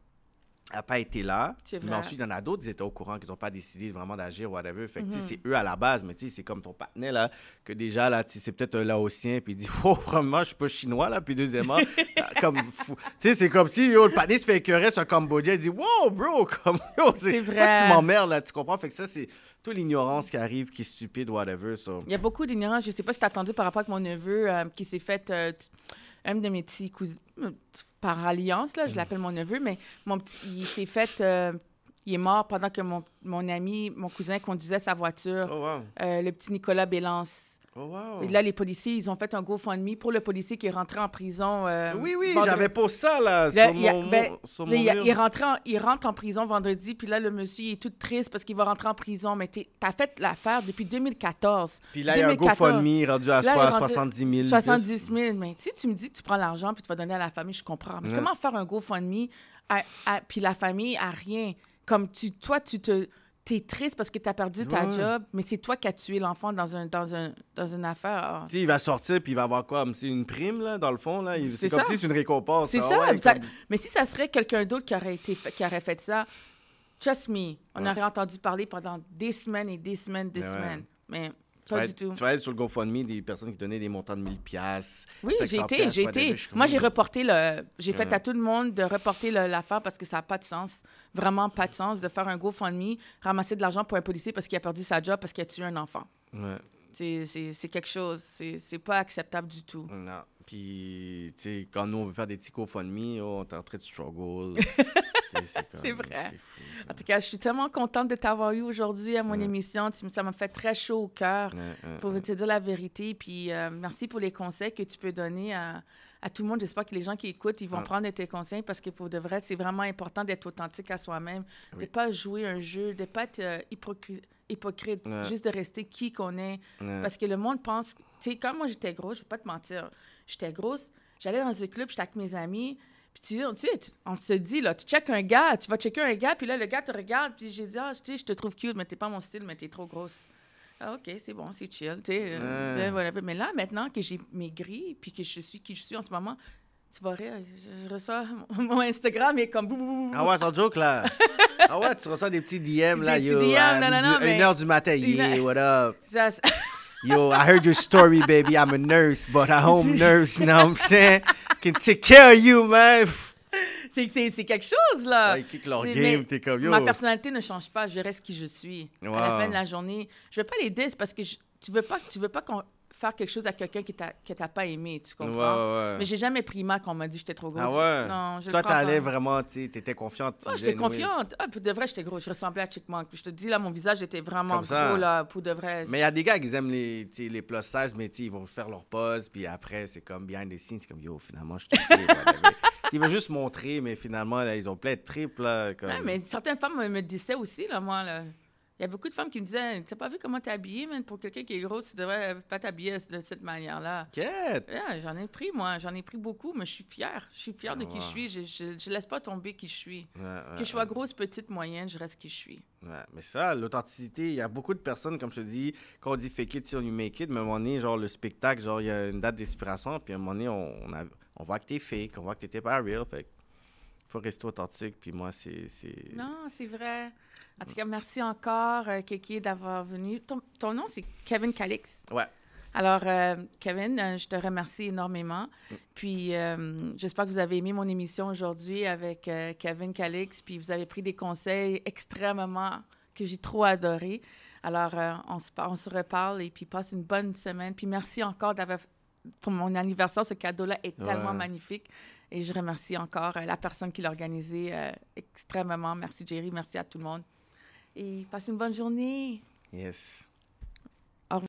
S2: n'a pas été là. Mais ensuite, il y en a d'autres qui étaient au courant, qui n'ont pas décidé vraiment d'agir, whatever. Fait que,
S1: Mhm.
S2: c'est eux à la base, mais tu sais, c'est comme ton partenaire, là, que déjà, là, c'est peut-être un Laotien, puis il dit, oh, vraiment, je suis pas chinois, là, puis deuxièmement, euh, comme, fou. Tu sais, c'est comme si, yo, le partenaire se fait écœurer sur un Cambodgien, il dit, wow, bro, comme, yo,
S1: C'est vrai.
S2: Pourquoi tu m'emmerdes, là, tu comprends? Fait que ça, c'est toute l'ignorance qui arrive, qui est stupide, whatever, so.
S1: Il y a beaucoup d'ignorance. Je sais pas si tu as entendu par rapport avec mon neveu euh, qui s'est fait. euh, un de mes petits cousins. euh, Par alliance, là, je l'appelle mon neveu, mais mon petit, il s'est fait. euh, il est mort pendant que mon, mon ami, mon cousin conduisait sa voiture,
S2: Oh, wow.
S1: le petit Nicolas Bélance.
S2: Oh, wow.
S1: Et là, les policiers, ils ont fait un GoFundMe pour le policier qui est rentré en prison. euh,
S2: oui, oui,
S1: vendredi.
S2: j'avais pas ça, là,
S1: Là,
S2: sur
S1: il
S2: mon,
S1: ben,
S2: mon- sur
S1: Là,
S2: mon
S1: il, rentre en, il rentre en prison vendredi, puis là, le monsieur il est tout triste parce qu'il va rentrer en prison. Mais t'as fait l'affaire depuis 2014.
S2: Puis là, il y a un
S1: 2014.
S2: GoFundMe rendu à
S1: Là,
S2: soi-
S1: rendu
S2: 70 000.
S1: 70 000. Mais si tu me dis que tu prends l'argent puis tu vas donner à la famille, je comprends. Mais
S2: Ouais.
S1: comment faire un GoFundMe à- à- puis la famille a rien? Comme tu, toi, tu te. T'es triste parce que tu as perdu ta
S2: Ouais.
S1: job, mais c'est toi qui as tué l'enfant dans, un, dans, un, dans une affaire.
S2: Tu sais, il va sortir puis il va avoir quoi? comme C'est une prime, là, dans le fond, là?
S1: C'est
S2: C'est comme
S1: ça.
S2: si c'est une récompense.
S1: C'est
S2: ah
S1: ça,
S2: ouais,
S1: ça-
S2: comme-
S1: Mais si ça serait quelqu'un d'autre qui aurait, été fait- qui aurait fait ça, trust me, on
S2: Ouais.
S1: aurait entendu parler pendant des semaines et des semaines, des
S2: Mais ouais.
S1: semaines. Mais
S2: Tu
S1: pas
S2: vas,
S1: du
S2: être,
S1: tout.
S2: tu vas être sur le GoFundMe des personnes qui donnaient des montants de 1000 piastres.
S1: Oui, j'ai
S2: 500
S1: été, j'ai été. Moi, j'ai reporté le. J'ai fait à tout le monde de reporter l'affaire parce que ça n'a pas de sens. Vraiment pas de sens de faire un GoFundMe, ramasser de l'argent pour un policier parce qu'il a perdu sa job parce qu'il a tué un enfant.
S2: Ouais,
S1: C'est- quelque chose. C'est pas acceptable du tout.
S2: non. Puis, tu sais, quand nous, on veut faire des petits GoFundMe, oh, on est en train de struggle. C'est
S1: vrai.
S2: Fou.
S1: En tout cas, je suis tellement contente de t'avoir eu aujourd'hui à mon
S2: Ouais.
S1: émission. Ça m'a fait très chaud au cœur.
S2: Ouais, ouais,
S1: pour te dire la vérité. Puis euh, merci pour les conseils que tu peux donner à, à tout le monde. J'espère que les gens qui écoutent, ils vont
S2: Ah.
S1: prendre tes conseils parce que pour de vrai, c'est vraiment important d'être authentique à soi-même, de ne pas jouer un jeu, de ne pas être euh, hypocri- hypocrite, juste de rester qui qu'on est. Parce que le monde pense, tu sais, quand moi j'étais grosse, je vais pas te mentir, j'étais grosse, j'allais dans un club, j'étais avec mes amis. Puis tu, tu sais, on se dit, là, tu checkes un gars, tu vas checker un gars, puis là, le gars te regarde, puis j'ai dit, ah, tu sais, je te trouve cute, mais t'es pas mon style, mais t'es trop grosse. Ah, OK, c'est bon, c'est chill, tu sais. euh, ben, voilà. Mais là, maintenant que j'ai maigri, puis que je suis qui je suis en ce moment, Tu vas rire, je, je reçois mon Instagram et comme... bou, bou, bou, bou.
S2: Ah ouais, sans joke, là. ah ouais, tu reçois des petits DM, là,
S1: Des
S2: yo.
S1: petits DM,
S2: à
S1: non, non,
S2: du-
S1: non,
S2: Une
S1: mais-
S2: heure du matin, yeah, what up?
S1: Ça, ça-
S2: Yo, I heard your story, baby. I'm a nurse, but a home nurse, you know what I'm saying? Can take care of you, man.
S1: C'est, c'est, c'est quelque chose, là.
S2: Ils kick leur
S1: C'est-
S2: game, t'es comme, yo.
S1: Ma personnalité ne change pas, je reste qui je suis. À la fin de la journée, je veux pas les dire parce que je- tu veux pas, tu veux pas qu'on faire quelque chose à quelqu'un qui que t'as pas aimé, tu
S2: Ouais,
S1: comprends?
S2: ouais.
S1: Mais j'ai jamais pris mal qu'on m'a dit que j'étais trop grosse.
S2: Ah ouais?
S1: Non, je
S2: Toi, t'allais vraiment, t'étais confiante.
S1: Ouais,
S2: disais,
S1: j'étais confiante. Ah, pour de vrai, j'étais gros. Je ressemblais à Chickmunk. Puis je te dis, là, mon visage était vraiment
S2: Comme ça.
S1: gros, là, pour de vrai.
S2: Mais il y a des gars qui aiment les, les plus size, mais ils vont faire leur pause, puis après, c'est comme behind the scenes, c'est comme yo, finalement, je whatever. Ils veulent juste montrer, mais finalement, là, ils ont plein de triples, là. Comme...
S1: Ouais, mais certaines femmes me, me disaient aussi, là, moi, là. Il y a beaucoup de femmes qui me disaient T'as pas vu comment t'es habillée, man? Pour quelqu'un qui est gros, tu devrais pas t'habiller de cette manière-là.
S2: Quête!
S1: Yeah, j'en ai pris, moi. J'en ai pris beaucoup, mais je suis fière. Je suis fière de qui
S2: wow.
S1: je suis. Je, je, je laisse pas tomber qui je suis.
S2: Ouais, ouais,
S1: que je sois
S2: ouais.
S1: grosse, petite, moyenne, je reste qui je suis.
S2: Ouais, mais ça, l'authenticité, il y a beaucoup de personnes, comme je te dis, quand on dit fake it till you make it, mais à un moment donné, genre le spectacle, genre il y a une date d'expiration, puis à un moment donné, on, on, a- on voit que t'es fake, on voit que t'étais pas real, fait faut rester authentique, puis moi, c'est...
S1: Non, c'est vrai. En tout cas, merci encore, euh, Kéké, d'avoir venu. Ton, ton nom, c'est Kevin Calix.
S2: Ouais.
S1: Alors, euh, Kevin, euh, je te remercie énormément. Puis, euh, j'espère que vous avez aimé mon émission aujourd'hui avec Kevin Calix. Puis, vous avez pris des conseils extrêmement que j'ai trop adoré. Alors, on, se, on se reparle et puis passe une bonne semaine. Puis, merci encore d'avoir, pour mon anniversaire, ce cadeau-là est tellement
S2: Ouais.
S1: magnifique. Et je remercie encore euh, la personne qui l'a organisé euh, extrêmement. Merci, Jerry. Merci à tout le monde. Et passez une bonne journée.
S2: Yes.